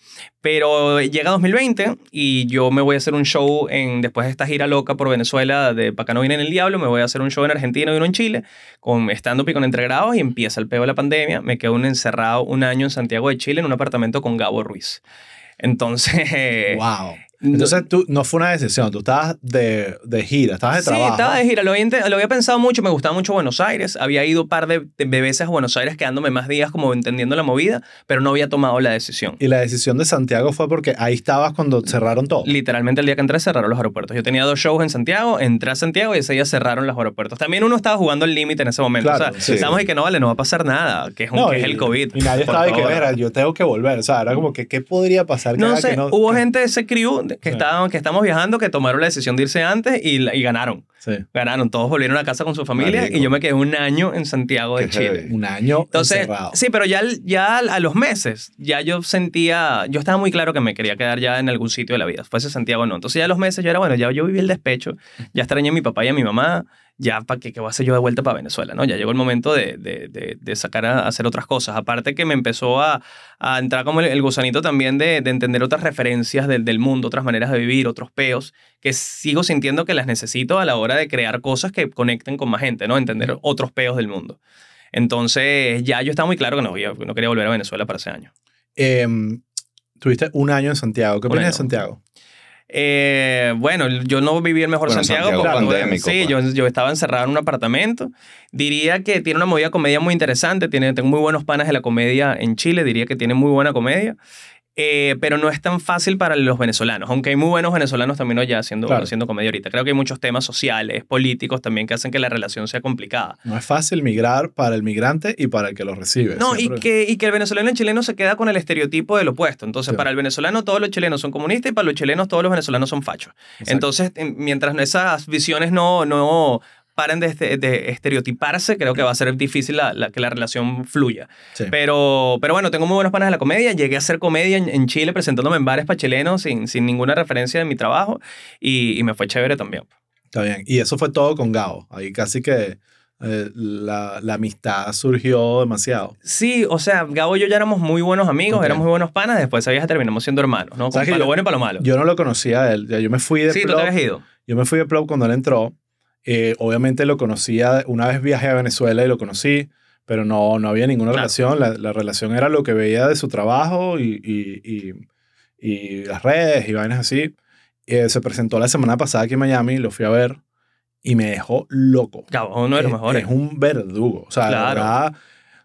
Pero llega 2020 y yo me voy a hacer un show en, después de esta gira loca por Venezuela de Pa' que no viene en el diablo, me voy a hacer un show en Argentina y uno en Chile, con stand-up y entregrados y empieza el peo de la pandemia. Me quedo encerrado un año en Santiago de Chile en un apartamento con Gabo Ruiz. Entonces, wow. Entonces tú, no fue una decisión, tú estabas de, de gira, estabas de Sí, trabajo. estaba de gira. Lo había, lo había pensado mucho. Me gustaba mucho Buenos Aires. Había ido un par de, de veces a Buenos Aires quedándome más días como entendiendo la movida, pero no había tomado la decisión. Y la decisión de Santiago fue porque ahí estabas cuando cerraron todo. Literalmente el día que entré cerraron los aeropuertos. Yo tenía dos shows en Santiago, entré a Santiago y ese día cerraron los aeropuertos. También uno estaba jugando al límite en ese momento. Claro, o sea, sí. estábamos y que no vale, no va a pasar nada, que es, un, No, que es y- el COVID. Y nadie estaba de que. "Mira, yo tengo que volver. O sea, era como que, ¿qué podría pasar? No sé, que no- hubo que- gente de ese crew que, Sí. estaban, que estamos viajando que tomaron la decisión de irse antes y, y ganaron. Sí, Ganaron, todos volvieron a casa con su familia Marico. y yo me quedé un año en Santiago de Chile. un año Entonces, encerrado. sí, pero ya, ya a los meses, ya yo sentía, yo estaba muy claro que me quería quedar ya en algún sitio de la vida, fuese Santiago o no. Entonces ya a los meses yo era, bueno, ya yo viví el despecho, ya extrañé a mi papá y a mi mamá, ya para qué, qué voy a hacer yo de vuelta para Venezuela, ¿no? Ya llegó el momento de, de, de, de sacar a, hacer otras cosas. Aparte que me empezó a, a entrar como el, el gusanito también de, de entender otras referencias del, del mundo, otras maneras de vivir, otros peos, que sigo sintiendo que las necesito a la hora de crear cosas que conecten con más gente, ¿no? Entender otros peos del mundo. Entonces, ya yo estaba muy claro que no, yo no quería volver a Venezuela para ese año. Em, tuviste un año en Santiago. ¿Qué opinas de. Santiago? Eh, bueno, yo no viví el mejor Bueno, Santiago. Santiago porque, sí, pues. yo, yo estaba encerrado en un apartamento. Diría que tiene una movida comedia muy interesante. Tiene, tengo muy buenos panas de la comedia en Chile. Diría que tiene muy buena comedia. Eh, pero no es tan fácil para los venezolanos, aunque hay muy buenos venezolanos también allá haciendo, Claro. haciendo comedia ahorita. Creo que hay muchos temas sociales, políticos también que hacen que la relación sea complicada. No es fácil migrar para el migrante y para el que lo recibe. No, y que, y que el venezolano y el chileno se queda con el estereotipo del opuesto. Entonces, Sí. para el venezolano todos los chilenos son comunistas y para los chilenos todos los venezolanos son fachos. Exacto. Entonces, en- mientras esas visiones no, no paren de, este- de estereotiparse, creo que va a ser difícil la- la- que la relación fluya. Sí. Pero, pero bueno, tengo muy buenos panas de la comedia. Llegué a hacer comedia en, en Chile presentándome en bares para chilenos sin, sin ninguna referencia de mi trabajo y, y me fue chévere también. Está bien. Y eso fue todo con Gabo. Ahí casi que eh, la, la amistad surgió demasiado. Sí, o sea, Gabo y yo ya éramos muy buenos amigos, Ok. éramos muy buenos panas, después esa vieja terminamos siendo hermanos, ¿no? ¿Sabes que Para lo bueno y para lo malo. Yo no lo conocía a él. Yo me fui de sí, tú Plop. te habías ido. Yo me fui de Plop cuando él entró. Eh, obviamente lo conocía, una vez viajé a Venezuela y lo conocí, pero no, no había ninguna Claro. relación. La, la relación era lo que veía de su trabajo y, y, y, y las redes y vainas así. Eh, se presentó la semana pasada aquí en Miami, lo fui a ver y me dejó loco. De los Es- mejores. Es un verdugo. O sea, Claro. verdad,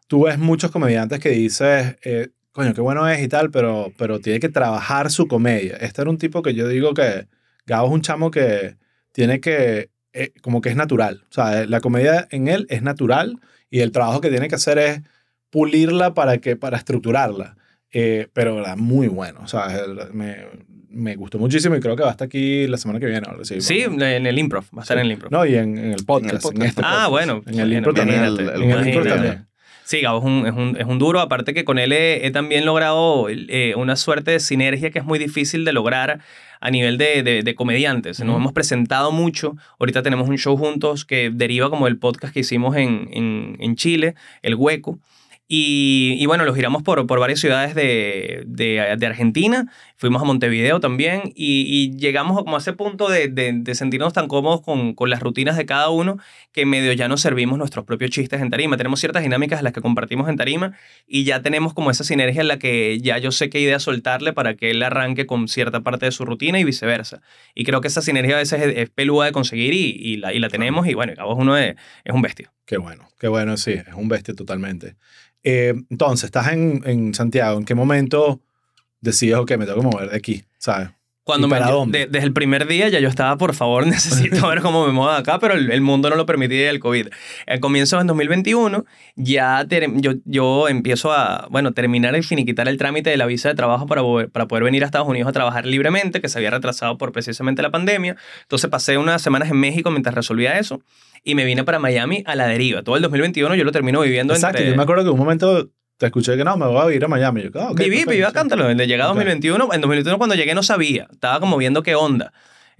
tú ves muchos comediantes que dices, eh, coño, qué bueno es y tal, pero, pero tiene que trabajar su comedia. Este era un tipo que yo digo que Gabo es un chamo que tiene que, eh, como que es natural. O sea, la comedia en él es natural y el trabajo que tiene que hacer es pulirla para, que, para estructurarla. Eh, pero ¿verdad? muy bueno. O sea, el- me, me gustó muchísimo y creo que va a estar aquí la semana que viene. ahora sí, Sí, bueno. en el improv, va a estar en el improv. No, y en, en el podcast. En podcast. este ah, podcast. bueno. En el intro también. imagínate, el- En el imagínate. también. Sí, Gabo es un, es un, es un duro, aparte que con él he, he también logrado eh, una suerte de sinergia que es muy difícil de lograr a nivel de, de, de comediantes. Nos hemos presentado mucho, ahorita tenemos un show juntos que deriva como del podcast que hicimos en, en, en Chile, El Hueco. Y, y bueno, lo giramos por, por varias ciudades de, de, de Argentina, fuimos a Montevideo también y, y llegamos como a ese punto de, de, sentirnos tan cómodos con, con las rutinas de cada uno que medio ya nos servimos nuestros propios chistes en tarima. Tenemos ciertas dinámicas las que compartimos en tarima y ya tenemos como esa sinergia en la que ya yo sé qué idea soltarle para que él arranque con cierta parte de su rutina y viceversa. Y creo que esa sinergia a veces es, es peluda de conseguir y, y la, y la tenemos y bueno, Gabo es uno de, es un bestia. Qué bueno, qué bueno, sí, es un bestia totalmente. Eh, entonces, estás en, Santiago, ¿en qué momento decides, ok, me tengo que mover de aquí, ¿sabes? Cuando ¿Y me, para yo- dónde? de- desde el primer día ya yo estaba, por favor, necesito ver cómo me muevo de acá, pero el, el mundo no lo permitía y el COVID. Al comienzo en 2021 ya ter- yo, yo empiezo a, bueno, terminar y finiquitar el trámite de la visa de trabajo para, poder- para poder venir a Estados Unidos a trabajar libremente, que se había retrasado por precisamente la pandemia. Entonces pasé unas semanas en México mientras resolvía eso y me vine para Miami a la deriva. Todo el 2021 yo lo termino viviendo Exacto, entre... yo me acuerdo que un momento te escuché que no, me voy a ir a Miami. Yo, ah, ok, viví, perfecto, viví acá, Cántalo. Llegué a Ok. 2021. En 2021 cuando llegué no sabía. Estaba como viendo qué onda.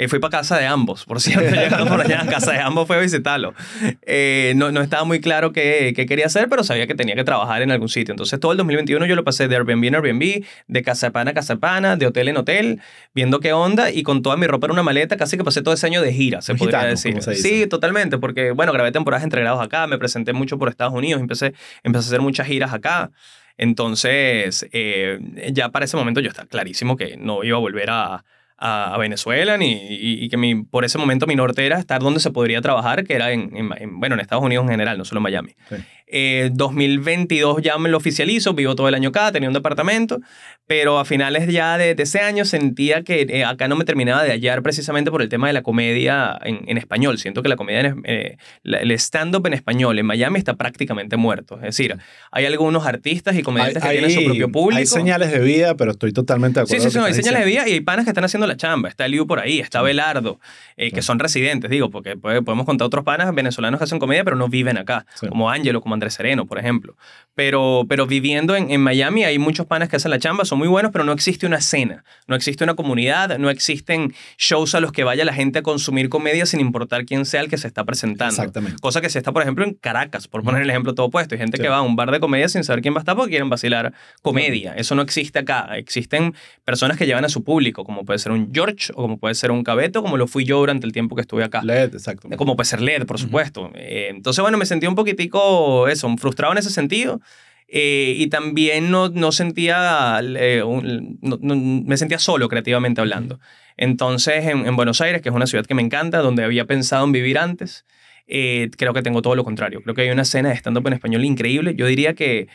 Eh, fui para casa de ambos, por cierto. Llegando por allá a casa de ambos fue a visitarlo. Eh, no, no estaba muy claro qué, qué quería hacer, pero sabía que tenía que trabajar en algún sitio. Entonces todo el 2021 yo lo pasé de Airbnb en Airbnb, de casa de pana a casa de pana, de hotel en hotel, viendo qué onda y con toda mi ropa en una maleta. Casi que pasé todo ese año de gira, se podría decir. se. Sí, totalmente, porque bueno, grabé temporadas entre grados acá, me presenté mucho por Estados Unidos, empecé, empecé a hacer muchas giras acá. Entonces, eh, ya para ese momento yo estaba clarísimo que no iba a volver a, a, a Venezuela, ni, y, y que mi, por ese momento mi norte era estar donde se podría trabajar, que era en, en- en- bueno, en Estados Unidos en general, no solo en Miami. Sí. Eh, 2022 ya me lo oficializo, vivo todo el año acá, tenía un departamento, pero a finales ya de, de ese año sentía que eh, acá no me terminaba de hallar precisamente por el tema de la comedia en, en español. Siento que la comedia, en, eh, la- el stand-up en español en Miami está prácticamente muerto. Es decir, hay algunos artistas y comediantes que tienen su propio público. hay señales de vida, pero estoy totalmente de Sí, acuerdo. sí, sí, con no, hay señales de vida y hay panas que están haciendo la chamba. Está Liu por ahí, está Belardo, eh, que son residentes, digo, porque podemos contar otros panas venezolanos que hacen comedia, pero no viven acá, Sí. como Ángelo, como Andrés Sereno, por ejemplo. Pero, pero viviendo en, en Miami hay muchos panas que hacen la chamba, son muy buenos, pero no existe una escena, no existe una comunidad, no existen shows a los que vaya la gente a consumir comedia sin importar quién sea el que se está presentando. Exactamente. Cosa que se está, por ejemplo, en Caracas, por poner el ejemplo todo puesto. Hay gente Sí. que va a un bar de comedia sin saber quién va a estar porque quieren vacilar comedia. Eso no existe acá. Existen personas que llevan a su público, como puede ser un George o como puede ser un Cabeto, como lo fui yo durante el tiempo que estuve acá. LED, exacto. Como puede ser LED, por supuesto. Eh, entonces, bueno, me sentí un poquitico, eso, frustrado en ese sentido. Eh, y también no, no sentía, eh, un- no- no- me sentía solo creativamente hablando. Entonces, en, en Buenos Aires, que es una ciudad que me encanta, donde había pensado en vivir antes, eh, creo que tengo todo lo contrario. Creo que hay una escena de stand-up en español increíble. Yo diría que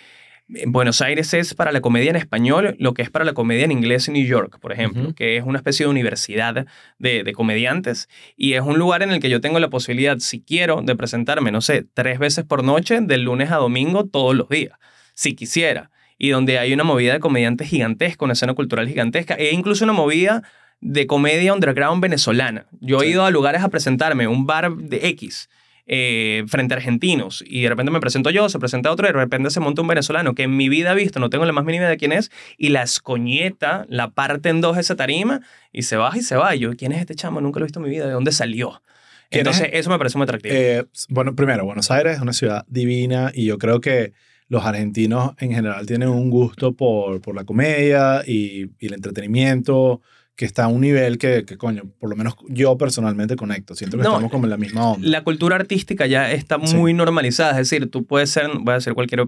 Buenos Aires es para la comedia en español lo que es para la comedia en inglés en New York, por ejemplo, que es una especie de universidad de, de comediantes y es un lugar en el que yo tengo la posibilidad, si quiero, de presentarme, no sé, tres veces por noche, del lunes a domingo, todos los días, si quisiera. Y donde hay una movida de comediantes gigantesca, una escena cultural gigantesca, e incluso una movida de comedia underground venezolana. Yo he Sí. ido a lugares a presentarme, un bar de X, eh, frente a argentinos, y de repente me presento yo, se presenta otro, y de repente se monta un venezolano que en mi vida he visto, no tengo la más mínima idea de quién es, y la escoñeta, la parte en dos esa tarima, y se baja y se va. Y yo, ¿quién es este chamo? Nunca lo he visto en mi vida, ¿de dónde salió? ¿Quién es? Entonces, eso me parece muy atractivo. Eh, bueno, primero, Buenos Aires es una ciudad divina y yo creo que los argentinos en general tienen un gusto por, por la comedia y, y el entretenimiento que está a un nivel que, que, coño, por lo menos yo personalmente conecto. Siento que No, estamos como en la misma onda. la cultura artística ya está Sí. muy normalizada. Es decir, tú puedes ser, voy a decir cualquier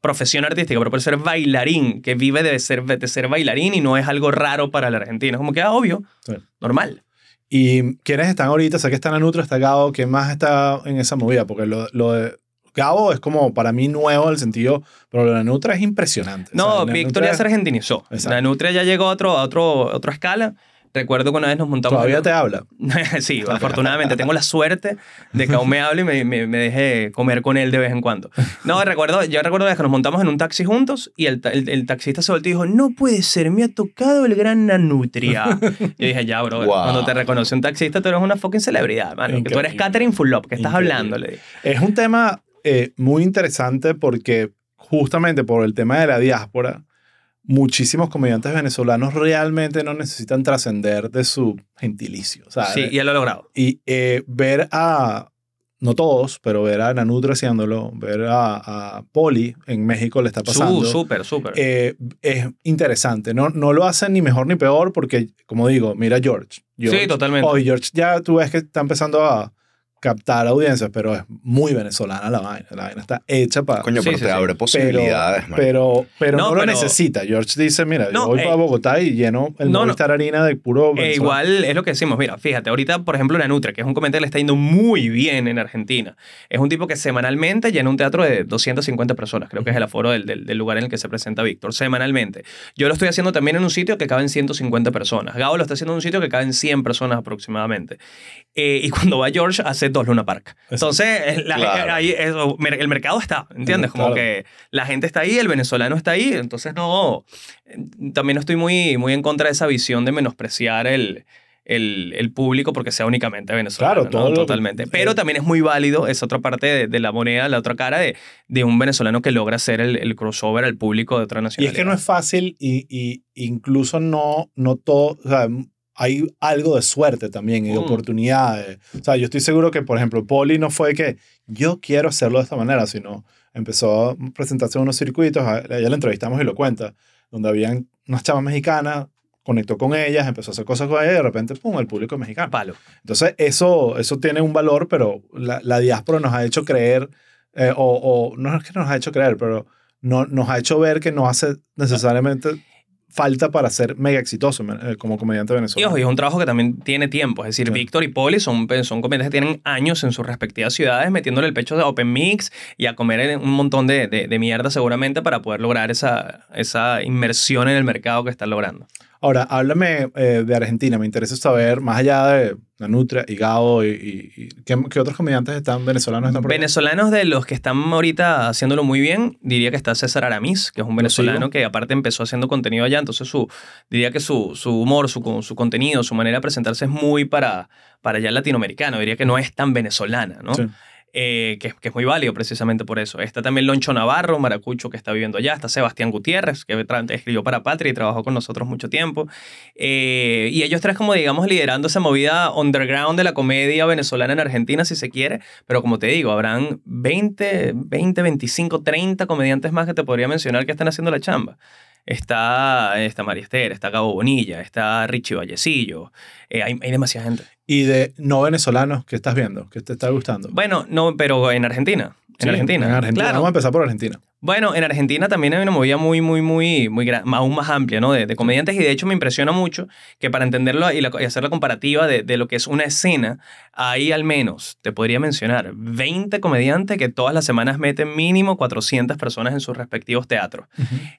profesión artística, pero puedes ser bailarín, que vive de ser, de ser bailarín y no es algo raro para el argentino. Es como que, ah, obvio, Sí. normal. ¿Y quiénes están ahorita? Sé que está Nanutra, está Gabo. ¿Quién más está en esa movida? Porque lo, lo de Gabo es como para mí nuevo en el sentido, pero lo de Nanutra es impresionante. O No, sea, Nanutra Victoria se argentinizó. Exacto. La Nutria ya llegó a, otro, a, otro, a otra escala. Recuerdo que una vez nos montamos... Todavía en- te habla. sí, afortunadamente. Tengo la suerte de que aún me hable y me, me, me deje comer con él de vez en cuando. No, recuerdo, yo recuerdo que nos montamos en un taxi juntos y el, el, el taxista se volteó y dijo, no puede ser, me ha tocado el gran Nanutria. Yo dije, ya, bro, Wow. cuando te reconoce un taxista, tú eres una fucking celebridad, mano. Que tú eres. Catherine Fulop, que estás Increíble. hablando, le dije. Es un tema eh, muy interesante porque justamente por el tema de la diáspora, muchísimos comediantes venezolanos realmente no necesitan trascender de su gentilicio. Sea, Sí, y él lo ha logrado. y eh, ver a, no todos, pero ver a Nanutra haciéndolo, ver a, a Poli en México le está pasando. Súper, súper. eh, es interesante. No, no lo hacen ni mejor ni peor porque, como digo, mira George. George sí, totalmente. Oh, y George ya tú ves que está empezando a captar audiencias, pero es muy venezolana la vaina. La vaina está hecha para... Coño, Sí, pero sí, te sí. abre Pero, posibilidades, marico. pero, pero no, No, lo pero- necesita. George dice, mira, No, yo voy eh, para Bogotá y lleno el no, no. Movistar Arena de puro Eh, igual es lo que decimos. Mira, fíjate, ahorita, por ejemplo, la Nutria, que es un comediante que le está yendo muy bien en Argentina. Es un tipo que semanalmente llena un teatro de 250 personas. Creo que es el aforo del, del- del lugar en el que se presenta Víctor, semanalmente. Yo lo estoy haciendo también en un sitio que caben 150 personas. Gabo lo está haciendo en un sitio que caben 100 personas aproximadamente. Eh, y cuando va George, hace dos Luna Park. Entonces, la- Claro. ahí eso, el mercado está, ¿entiendes? Como Claro. que la gente está ahí, el venezolano está ahí. Entonces, no. También estoy muy, muy en contra de esa visión de menospreciar el, el, el público porque sea únicamente venezolano. Claro, ¿no? todo Totalmente. Pero eh, también es muy válido, es otra parte de, de la moneda, la otra cara de, de un venezolano que logra hacer el, el crossover al público de otra Y nacionalidad. es que no es fácil y, y incluso no, no todo, o sea, hay algo de suerte también y Mm. oportunidades. O sea, yo estoy seguro que, por ejemplo, Poli no fue que yo quiero hacerlo de esta manera, sino empezó a presentarse en unos circuitos, ya la entrevistamos y lo cuenta, donde habían unas chavas mexicanas, conectó con ellas, empezó a hacer cosas con ellas y de repente, pum, el público mexicano. Palo. Entonces, eso, eso tiene un valor, pero la, la diáspora nos ha hecho creer, eh, o, o no es que nos ha hecho creer, pero no, nos ha hecho ver que no hace necesariamente falta para ser mega exitoso eh, como comediante Y venezolano? ojo, y es un trabajo que también tiene tiempo. Es decir. Víctor y Poli son, son comediantes que tienen años en sus respectivas ciudades metiéndole el pecho de Open Mix y a comer en un montón de, de, de mierda seguramente para poder lograr esa, esa inmersión en el mercado que están logrando. Ahora, háblame eh, de Argentina. Me interesa saber, más allá de la Nutria y Gabo, y, y- y- ¿qué, qué otros comediantes están venezolanos están por? Venezolanos de los que están ahorita haciéndolo muy bien, diría que está César Aramis, que es un venezolano que aparte empezó haciendo contenido allá, entonces su, diría que su, su humor, su, su contenido, su manera de presentarse es muy para, para allá latinoamericano, diría que no es tan venezolana, ¿no? Sí. Eh, que, que es muy válido precisamente por eso. Está también Loncho Navarro, maracucho, que está viviendo allá. Está Sebastián Gutiérrez, que escribió para Patria y trabajó con nosotros mucho tiempo. Eh, y ellos tres como, digamos, liderando esa movida underground de la comedia venezolana en Argentina, si se quiere. Pero como te digo, habrán 20, 20, 25, 30 comediantes más que te podría mencionar que están haciendo la chamba. Está, está María Esther, está Gabo Bonilla, está Richie Vallecillo. Eh, hay, hay demasiada gente. Y de no venezolanos, ¿qué estás viendo? ¿Qué te está gustando? Bueno, no, pero en Argentina. En Sí, Argentina. En Argentina. Claro. Vamos a empezar por Argentina. Bueno, en Argentina también hay una movida muy, muy, muy, muy aún más amplia, ¿no? De, de comediantes y de hecho me impresiona mucho que para entenderlo y, la- y hacer la comparativa de, de lo que es una escena, hay al menos, te podría mencionar, 20 comediantes que todas las semanas meten mínimo 400 personas en sus respectivos teatros.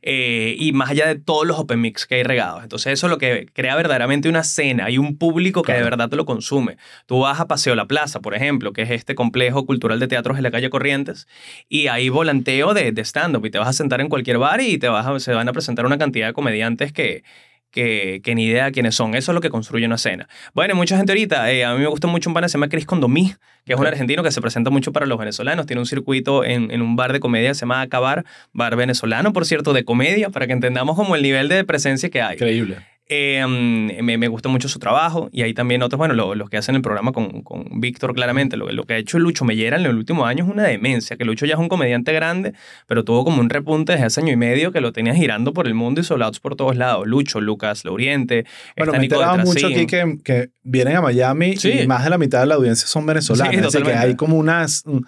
Eh, y más allá de todos los open mix que hay regados. Entonces eso es lo que crea verdaderamente una escena. Hay un público que de Claro. verdad te lo consume. Tú vas a Paseo La Plaza, por ejemplo, que es este complejo cultural de teatros en la calle Corrientes, y hay volanteo de, de stand-up y te vas a sentar en cualquier bar y te vas a- se van a presentar una cantidad de comediantes que... Que, que ni idea quiénes son. Eso es lo que construye una escena. Bueno, mucha gente ahorita, eh, a mí me gusta mucho un pana que se llama Chris Condomí, que es un argentino que se presenta mucho para los venezolanos. Tiene un circuito en, en un bar de comedia que se llama Acabar, bar venezolano, por cierto, de comedia, para que entendamos como el nivel de presencia que hay. Increíble. Eh, me, me gusta mucho su trabajo y hay también otros, bueno, lo- los que hacen el programa con, con Víctor, claramente. Lo, lo que ha hecho Lucho Mellera en los últimos años es una demencia, que Lucho ya es un comediante grande, pero tuvo como un repunte desde hace año y medio que lo tenía girando por el mundo y soldados por todos lados. Lucho, Lucas, Lauriente, Bueno, me he mucho aquí que, que vienen a Miami Sí. y más de la mitad de la audiencia son venezolanos. Sí, Así que hay como unas, mm,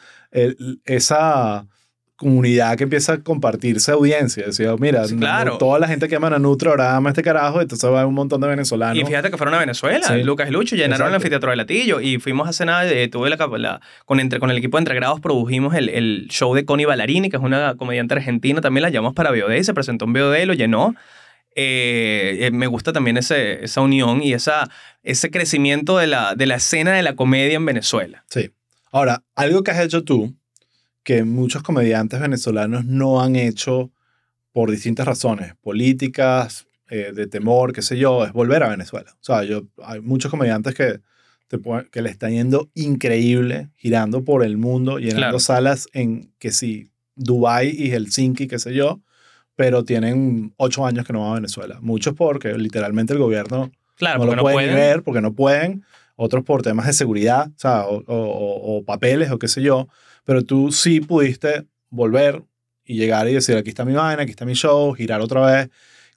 esa comunidad que empieza a compartirse audiencia. Decía, mira, Sí, claro. toda la gente que ama a Nutra ahora ama este carajo, entonces va un montón de venezolanos. Y fíjate que fueron a Venezuela, Sí. Lucas y Lucho, llenaron el anfiteatro de Latillo y fuimos a cenar, eh, tuve la, la- con, entre, con el equipo de Entregrados produjimos el, el show de Connie Ballarini, que es una comediante argentina, también la llamamos para y se presentó en VOD, lo llenó. Eh, eh, me gusta también ese, esa unión y esa, ese crecimiento de la, de la escena de la comedia en Venezuela. Sí. Ahora, algo que has hecho tú, que muchos comediantes venezolanos no han hecho por distintas razones, políticas, eh, de temor, qué sé yo, es volver a Venezuela. O sea, yo, hay muchos comediantes que, te que le están yendo increíble, girando por el mundo, llenando Claro. salas en, que sí, Dubái y Helsinki, qué sé yo, pero tienen ocho años que no van a Venezuela. Muchos porque literalmente el gobierno Claro, no lo no pueden ver porque no pueden, otros por temas de seguridad, o, sea, o, o- o- o papeles o qué sé yo, pero tú sí pudiste volver y llegar y decir, aquí está mi vaina, aquí está mi show, girar otra vez.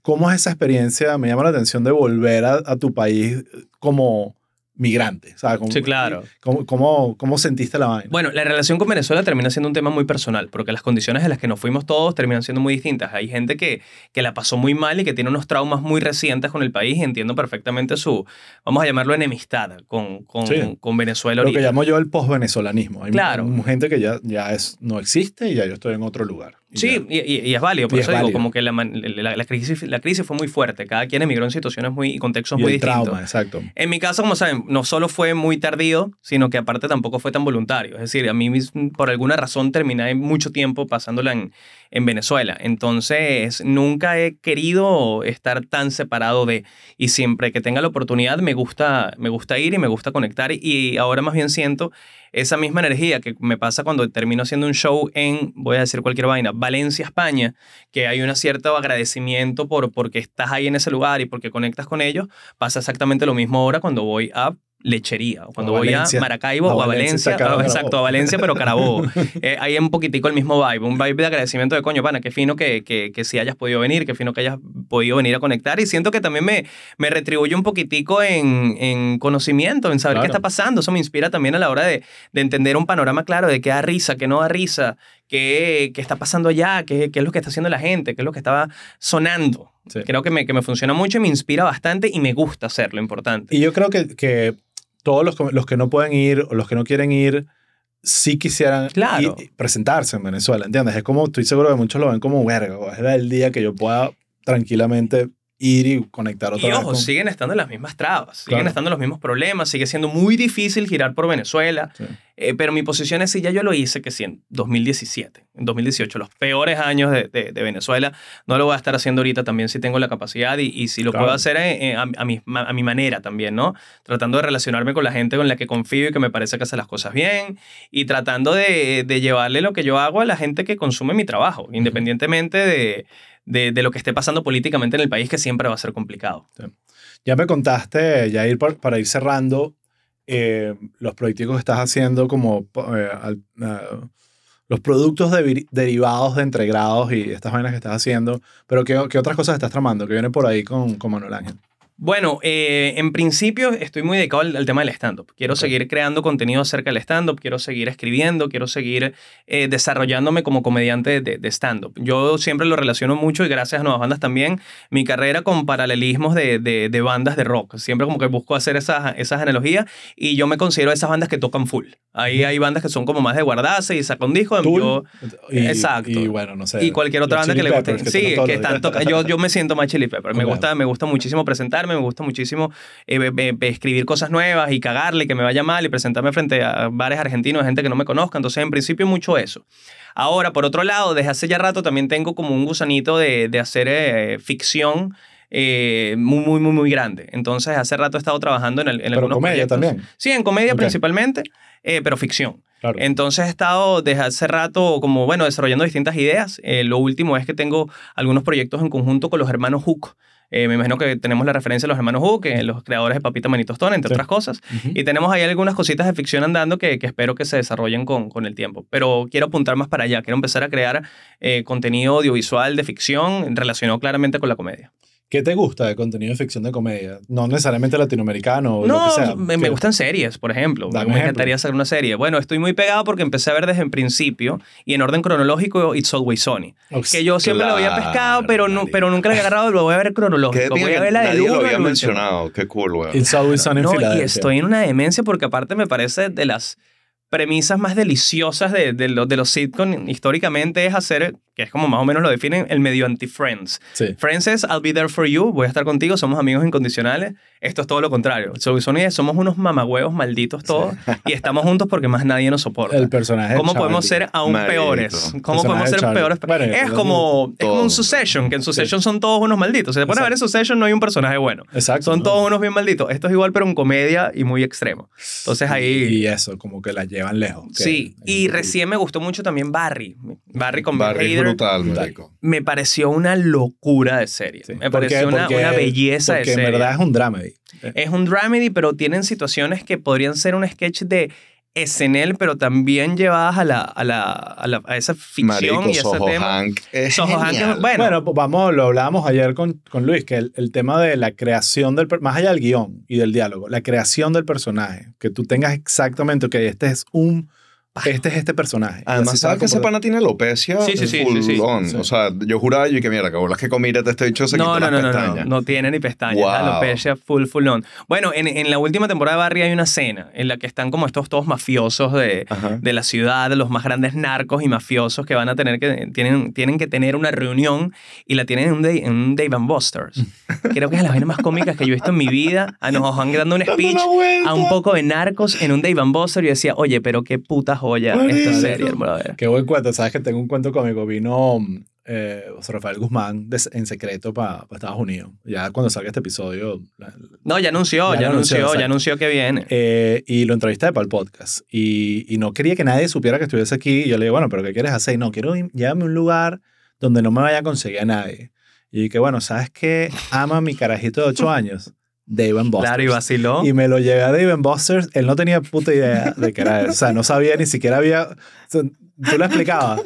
¿Cómo es esa experiencia? Me llama la atención de volver a, tu país como migrante. Como- Sí, claro. ¿cómo, cómo, cómo sentiste la vaina? Bueno, la relación con Venezuela termina siendo un tema muy personal, porque las condiciones en las que nos fuimos todos terminan siendo muy distintas. Hay gente que, que la pasó muy mal y que tiene unos traumas muy recientes con el país y entiendo perfectamente su, vamos a llamarlo enemistad con, con, Sí. con Venezuela Lo que ahorita. llamo yo el post-venezolanismo. Hay Claro. gente que ya, ya es, no existe y ya yo estoy en otro lugar. Sí, y, y- y es válido, por Y eso es digo, válido. como que la, la, la crisis, la crisis fue muy fuerte, cada quien emigró en situaciones muy, y contextos muy el distintos. trauma, exacto. En mi caso, como saben, no solo fue muy tardío, sino que aparte tampoco fue tan voluntario. Es decir, a mí por alguna razón terminé mucho tiempo pasándola en, en Venezuela. Entonces, nunca he querido estar tan separado de... Y siempre que tenga la oportunidad, me gusta, me gusta ir y me gusta conectar. Y ahora más bien siento esa misma energía que me pasa cuando termino haciendo un show en, voy a decir cualquier vaina, Valencia, España, que hay un cierto agradecimiento por porque estás ahí en ese lugar y porque conectas con ellos, pasa exactamente lo mismo ahora cuando voy a Lechería, cuando O voy Valencia. a Maracaibo A o a Valencia, exacto, a Valencia, pero Carabobo. Eh, hay un poquitico el mismo vibe, un vibe de agradecimiento de coño, pana, qué fino que, que, que si hayas podido venir, qué fino que hayas podido venir a conectar y siento que también me, me retribuye un poquitico en, en conocimiento, en saber qué está pasando, eso me inspira también a la hora de, de entender un panorama claro de qué da risa, qué no da risa, qué, qué está pasando allá, qué, qué es lo que está haciendo la gente, qué es lo que estaba sonando. Sí. Creo que me, que me funciona mucho y me inspira bastante y me gusta hacerlo, importante. Y yo creo que, que todos los, los que no pueden ir o los que no quieren ir, sí quisieran Claro. ir- presentarse en Venezuela, ¿entiendes? Es como, estoy seguro que muchos lo ven como, verga, era el día que yo pueda tranquilamente ir y conectar Y otra vez ojo, con- siguen estando las mismas trabas, siguen Claro. estando los mismos problemas, sigue siendo muy difícil girar por Venezuela, Sí. eh, pero mi posición es si ya yo lo hice, que sí, en 2017, en 2018, los peores años de, de- de Venezuela, no lo voy a estar haciendo ahorita también si tengo la capacidad y, y si lo Claro. puedo hacer eh, eh, a, a mi, ma- a mi manera también, ¿no? Tratando de relacionarme con la gente con la que confío y que me parece que hace las cosas bien y tratando de, de llevarle lo que yo hago a la gente que consume mi trabajo, independientemente de, de, de lo que esté pasando políticamente en el país, que siempre va a ser complicado. Ya me contaste, ya ir para ir cerrando, eh, los proyectos que estás haciendo como eh, ah, los productos de- derivados de entregrados y estas vainas que estás haciendo, pero ¿qué, qué otras cosas estás tramando que vienen por ahí con, con Manuel Ángel? Bueno, eh, en principio estoy muy dedicado al, al tema del stand-up. Quiero seguir creando contenido acerca del stand-up, quiero seguir escribiendo, quiero seguir eh, desarrollándome como comediante de, de stand-up. Yo siempre lo relaciono mucho y gracias a Nuevas Bandas también, mi carrera con paralelismos de, de- de bandas de rock. Siempre como que busco hacer esas, esas analogías y yo me considero esas bandas que tocan full. Ahí hay bandas que son como más de guardarse y saca un disco. Tool, yo- y, Exacto. Y bueno, no sé. y cualquier otra banda que le guste. Sí, que están días. toca- yo, yo me siento más Chili Pepper. Me Ok. gusta, me gusta muchísimo me gusta muchísimo eh, escribir cosas nuevas y cagarle, que me vaya mal y presentarme frente a bares argentinos gente que no me conozca. Entonces, en principio, mucho eso. Ahora, por otro lado, desde hace ya rato también tengo como un gusanito de, de hacer eh, ficción eh, muy, muy, muy, muy grande. Entonces, hace rato he estado trabajando en, el- en Pero algunos comedia proyectos. también. Sí, en comedia principalmente, eh, pero ficción. Claro. Entonces he estado desde hace rato como, bueno, desarrollando distintas ideas. Eh, lo último es que tengo algunos proyectos en conjunto con los hermanos Hook. Eh, me imagino que tenemos la referencia de los hermanos Hook, eh, los creadores de Papita Manitostón, entre Sí. otras cosas. Y tenemos ahí algunas cositas de ficción andando que, que espero que se desarrollen con, con el tiempo. Pero quiero apuntar más para allá. Quiero empezar a crear eh, contenido audiovisual de ficción relacionado claramente con la comedia. ¿Qué te gusta de contenido de ficción de comedia? No necesariamente latinoamericano o lo No, que sea. me, me gustan series, por ejemplo. Dame me un ejemplo. encantaría hacer una serie. Bueno, estoy muy pegado porque empecé a ver desde el principio y en orden cronológico It's Always Sunny. Ox- Que yo siempre lo había Claro, pescado, pero, no, pero nunca le he agarrado, lo voy a ver cronológico. Voy a ver la nadie lo había mencionado. Qué cool, weón. It's Always Sunny en No, y Filadelfia. estoy en una demencia porque aparte me parece de las premisas más deliciosas de, de, los, de los sitcom históricamente es hacer, que es como más o menos lo definen, el medio anti-Friends. Sí. Friends es I'll be there for you, voy a estar contigo, somos amigos incondicionales. Esto es todo lo contrario. So, son- somos unos mamagüevos malditos todos y estamos juntos porque más nadie nos soporta. El personaje ¿Cómo podemos Charlie. ser aún Marico. peores? ¿Cómo podemos de ser Charlie. peores? Bueno, es, como, es como un. Succession, que en Succession son todos unos malditos. Si te pones a ver en Succession no hay un personaje bueno. Exacto. Son ¿no? todos unos bien malditos. Esto es igual, pero en comedia y muy extremo. Entonces ahí... Y eso, como que la llevan lejos. Sí, y recién me gustó mucho también Barry. Barry con Barry Hader. brutal, marico. Me pareció una locura de serie. Sí. Me pareció una, Porque- una belleza de Porque serie. en verdad es un dramedy. Es un dramedy, pero tienen situaciones que podrían ser un sketch de SNL, pero también llevadas a, la, a, la, a, la- a esa ficción Marico, y ese Soho tema. Hank es Soho Hank es- genial. bueno, Bueno, pues vamos, lo hablábamos ayer con, con Luis, que el, el tema de la creación del, más allá del guion y del diálogo, la creación del personaje, que tú tengas exactamente, que este es un, este es este personaje. Además, ¿sabes que ese pana tiene alopecia? Sí, sí, sí, full sí, sí. on. Sí. O sea, yo juraba yo que mierda, que bolas que comida te este bicho se no, quitó no, las no, no, no, pestañas. no tiene ni pestañas. Wow. Alopecia full, full on. Bueno, en, en la última temporada de Barry hay una escena en la que están como estos todos mafiosos de, la ciudad, los más grandes narcos y mafiosos que van a tener que, tienen, tienen que tener una reunión y la tienen en un, Dave, en un Dave and Buster's. Creo que es de las vainas más cómicas que yo he visto en mi vida. A nos van dando un speech a un poco de narcos en un Dave and Buster's y decía, oye, pero qué puta joya esta serie, brother. Qué buen cuento. Sabes que tengo un cuento cómico. Vino eh, Rafael Guzmán de- en secreto para Estados Unidos. Ya cuando salga este episodio. la- No, ya anunció, Ya ya, anunció, anunció, ya anunció que viene. eh, y lo entrevisté para el podcast. Y, y no quería que nadie supiera que estuviese aquí. Y yo le digo, bueno, ¿pero qué quieres hacer? Y no, quiero llévame a un lugar donde no me vaya a conseguir a nadie. Y que bueno, ¿sabes qué? Ama a mi carajito de 8 años. Dave and Buster's. Claro, y vaciló. Y me lo llevé a Dave and Buster's. Él no tenía puta idea de qué era eso. O sea, no sabía ni siquiera había... o sea, tú le explicabas.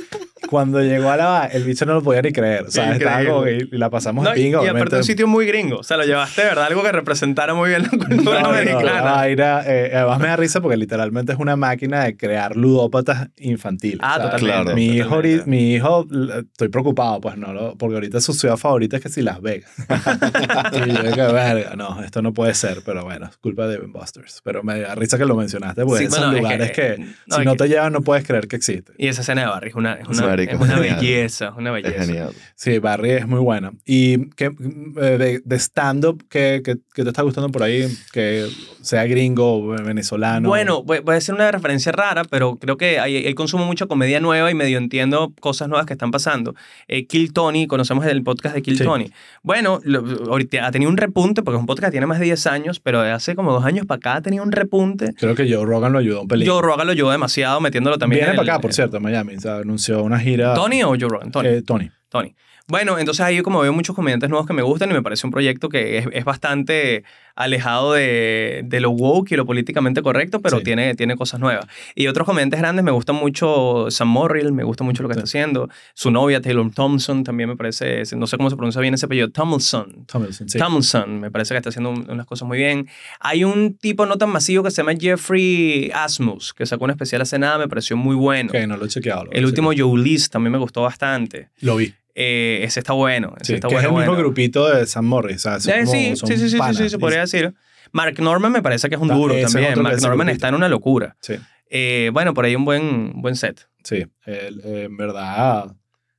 Cuando llegó a la el bicho no lo podía ni creer. O sea, estaba como que- y la pasamos No, en pinga. y aparte un sitio muy gringo. O sea, lo llevaste verdad algo que representara muy bien la No, cultura no, no, americana. la vaina, eh, además me da risa porque literalmente es una máquina de crear ludópatas infantiles. Ah, totalmente. Claro. Mi hijo, totalmente. mi hijo, estoy preocupado, pues no, lo- porque ahorita su ciudad favorita es que si Las Vegas. y yo que verga, no, esto no puede ser, pero bueno, es culpa de Busters. Pero me da risa que lo mencionaste, porque Sí, son bueno, es lugares que, que- no, si es no que- te llevan no puedes creer que existe. Y esa escena de Barry es una, es Es una, marico, es una genial. belleza, es una Es belleza. genial. Sí, Barry es muy buena. ¿Y qué, eh, de, de stand-up qué, qué- qué te está gustando por ahí? Que sea gringo o venezolano. Bueno, voy, voy a hacer una referencia rara, pero creo que hay, él consume mucho comedia nueva y medio entiendo cosas nuevas que están pasando. Eh, Kill Tony, conocemos el podcast de Kill Sí. Tony. Bueno, lo- ahorita ha tenido un repunte, porque es un podcast que tiene más de 10 años, pero de hace como dos años para acá ha tenido un repunte. Creo que Joe Rogan lo ayudó un pelín. Joe Rogan lo ayudó demasiado metiéndolo también Viene en para el- acá, por cierto, en Miami. O sea, anunció una gira. ¿Tony o Joe Rogan? Tony. Eh, Tony. Tony. Bueno, entonces ahí como veo muchos comediantes nuevos que me gustan y me parece un proyecto que es, es bastante alejado de, de lo woke y lo políticamente correcto, pero Sí. tiene, tiene cosas nuevas. Y otros comediantes grandes, me gusta mucho Sam Morrill, me gusta mucho lo que Sí. está haciendo. Su novia, Taylor Thompson, también me parece, no sé cómo se pronuncia bien ese apellido, Tomlinson. Tomlinson, sí. Tomlinson, me parece que está haciendo un- unas cosas muy bien. Hay un tipo no tan masivo que se llama Jeffrey Asmus, que sacó un especial hace nada, me pareció muy bueno. Ok, no lo he chequeado. lo El último Joe List también me gustó bastante. Lo vi. Eh, ese está bueno. Ese Sí, está que es bueno, el mismo bueno. grupito de Sam Morris. O sea, son Eh, como- sí, son sí, sí, sí, sí, panas, sí, se podría decir. Mark Norman me parece que es un duro ese es también. Mark Norman grupito. está en una locura. Sí, Eh, bueno, por ahí un buen, buen set. sí. El- eh, en verdad,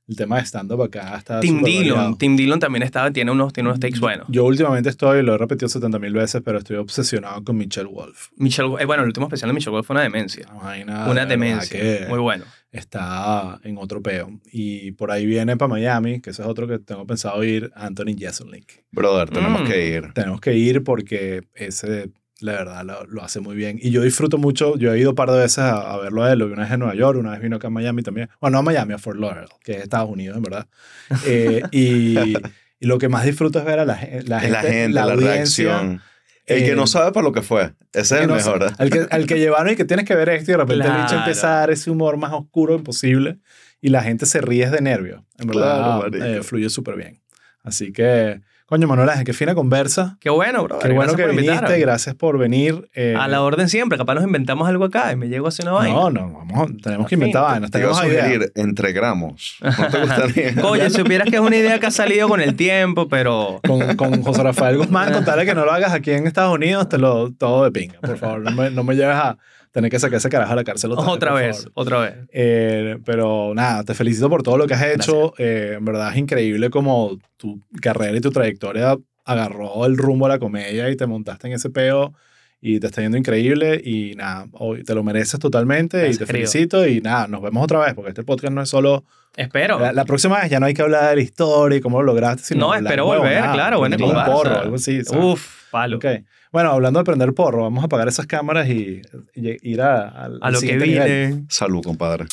el tema de stand-up acá está Tim Dillon. variado. Tim Dillon también está, tiene unos, tiene unos takes buenos. Yo últimamente estoy, lo he repetido 70 mil veces, pero estoy obsesionado con Michelle Wolf. Michelle, eh, bueno, el último especial de Michelle Wolf fue una demencia. Una, vaina, una demencia. que Muy bueno. Está en otro peo. Y por ahí viene para Miami, que eso es otro que tengo pensado ir, Anthony Jeselnik. Brother, tenemos Mm. que ir. Tenemos que ir porque ese, la verdad, lo, lo hace muy bien. Y yo disfruto mucho, yo he ido un par de veces a, a verlo a él, lo vi una vez en Nueva York, una vez vino acá a Miami también. Bueno, no a Miami, a Fort Lauderdale, que es Estados Unidos, en verdad. Eh, y, y lo que más disfruto es ver a la, la Es gente, la gente, la, audiencia, reacción. El que eh, no sabe para lo que fue. Ese es el no mejor. ¿eh? Al que, al que llevaron y que tienes que ver esto y de repente el bicho Claro. empieza a dar ese humor más oscuro imposible y la gente se ríe de nervio. En verdad, Claro, eh, fluye súper bien. Así que, coño, Manuel, qué fina conversa. Qué bueno, bro. Qué bueno que viniste, invitarme. gracias por venir. eh, A la orden siempre. Capaz nos inventamos algo acá y me llego a hacer una vaina. no, no, vamos, tenemos que inventar vainas. Te iba a sugerir entre gramos. ¿No te gustaría? Oye, supieras que es una idea que ha salido con el tiempo, pero... Con, con José Rafael Guzmán, contarle que no lo hagas aquí en Estados Unidos, te lo todo de pinga, por favor. No me, no me lleves a tener que sacar ese carajo a la cárcel otra, Otra vez, otra vez. Eh, pero nada, te felicito por todo lo que has hecho. Eh, en verdad es increíble como tu carrera y tu trayectoria agarró el rumbo a la comedia y te montaste en ese peo y te está yendo increíble y nada, hoy te lo mereces totalmente y Gracias, te querido. felicito y nada, nos vemos otra vez porque este podcast no es solo... Espero. La, la próxima vez ya no hay que hablar de la historia y cómo lo lograste, sino No, espero volver, huevonadas, claro, prender un porro, algo así. ¿sabes? Uf, palo. Ok. Bueno, hablando de prender porro, vamos a apagar esas cámaras y, ir a, lo que vine. Salud, compadre.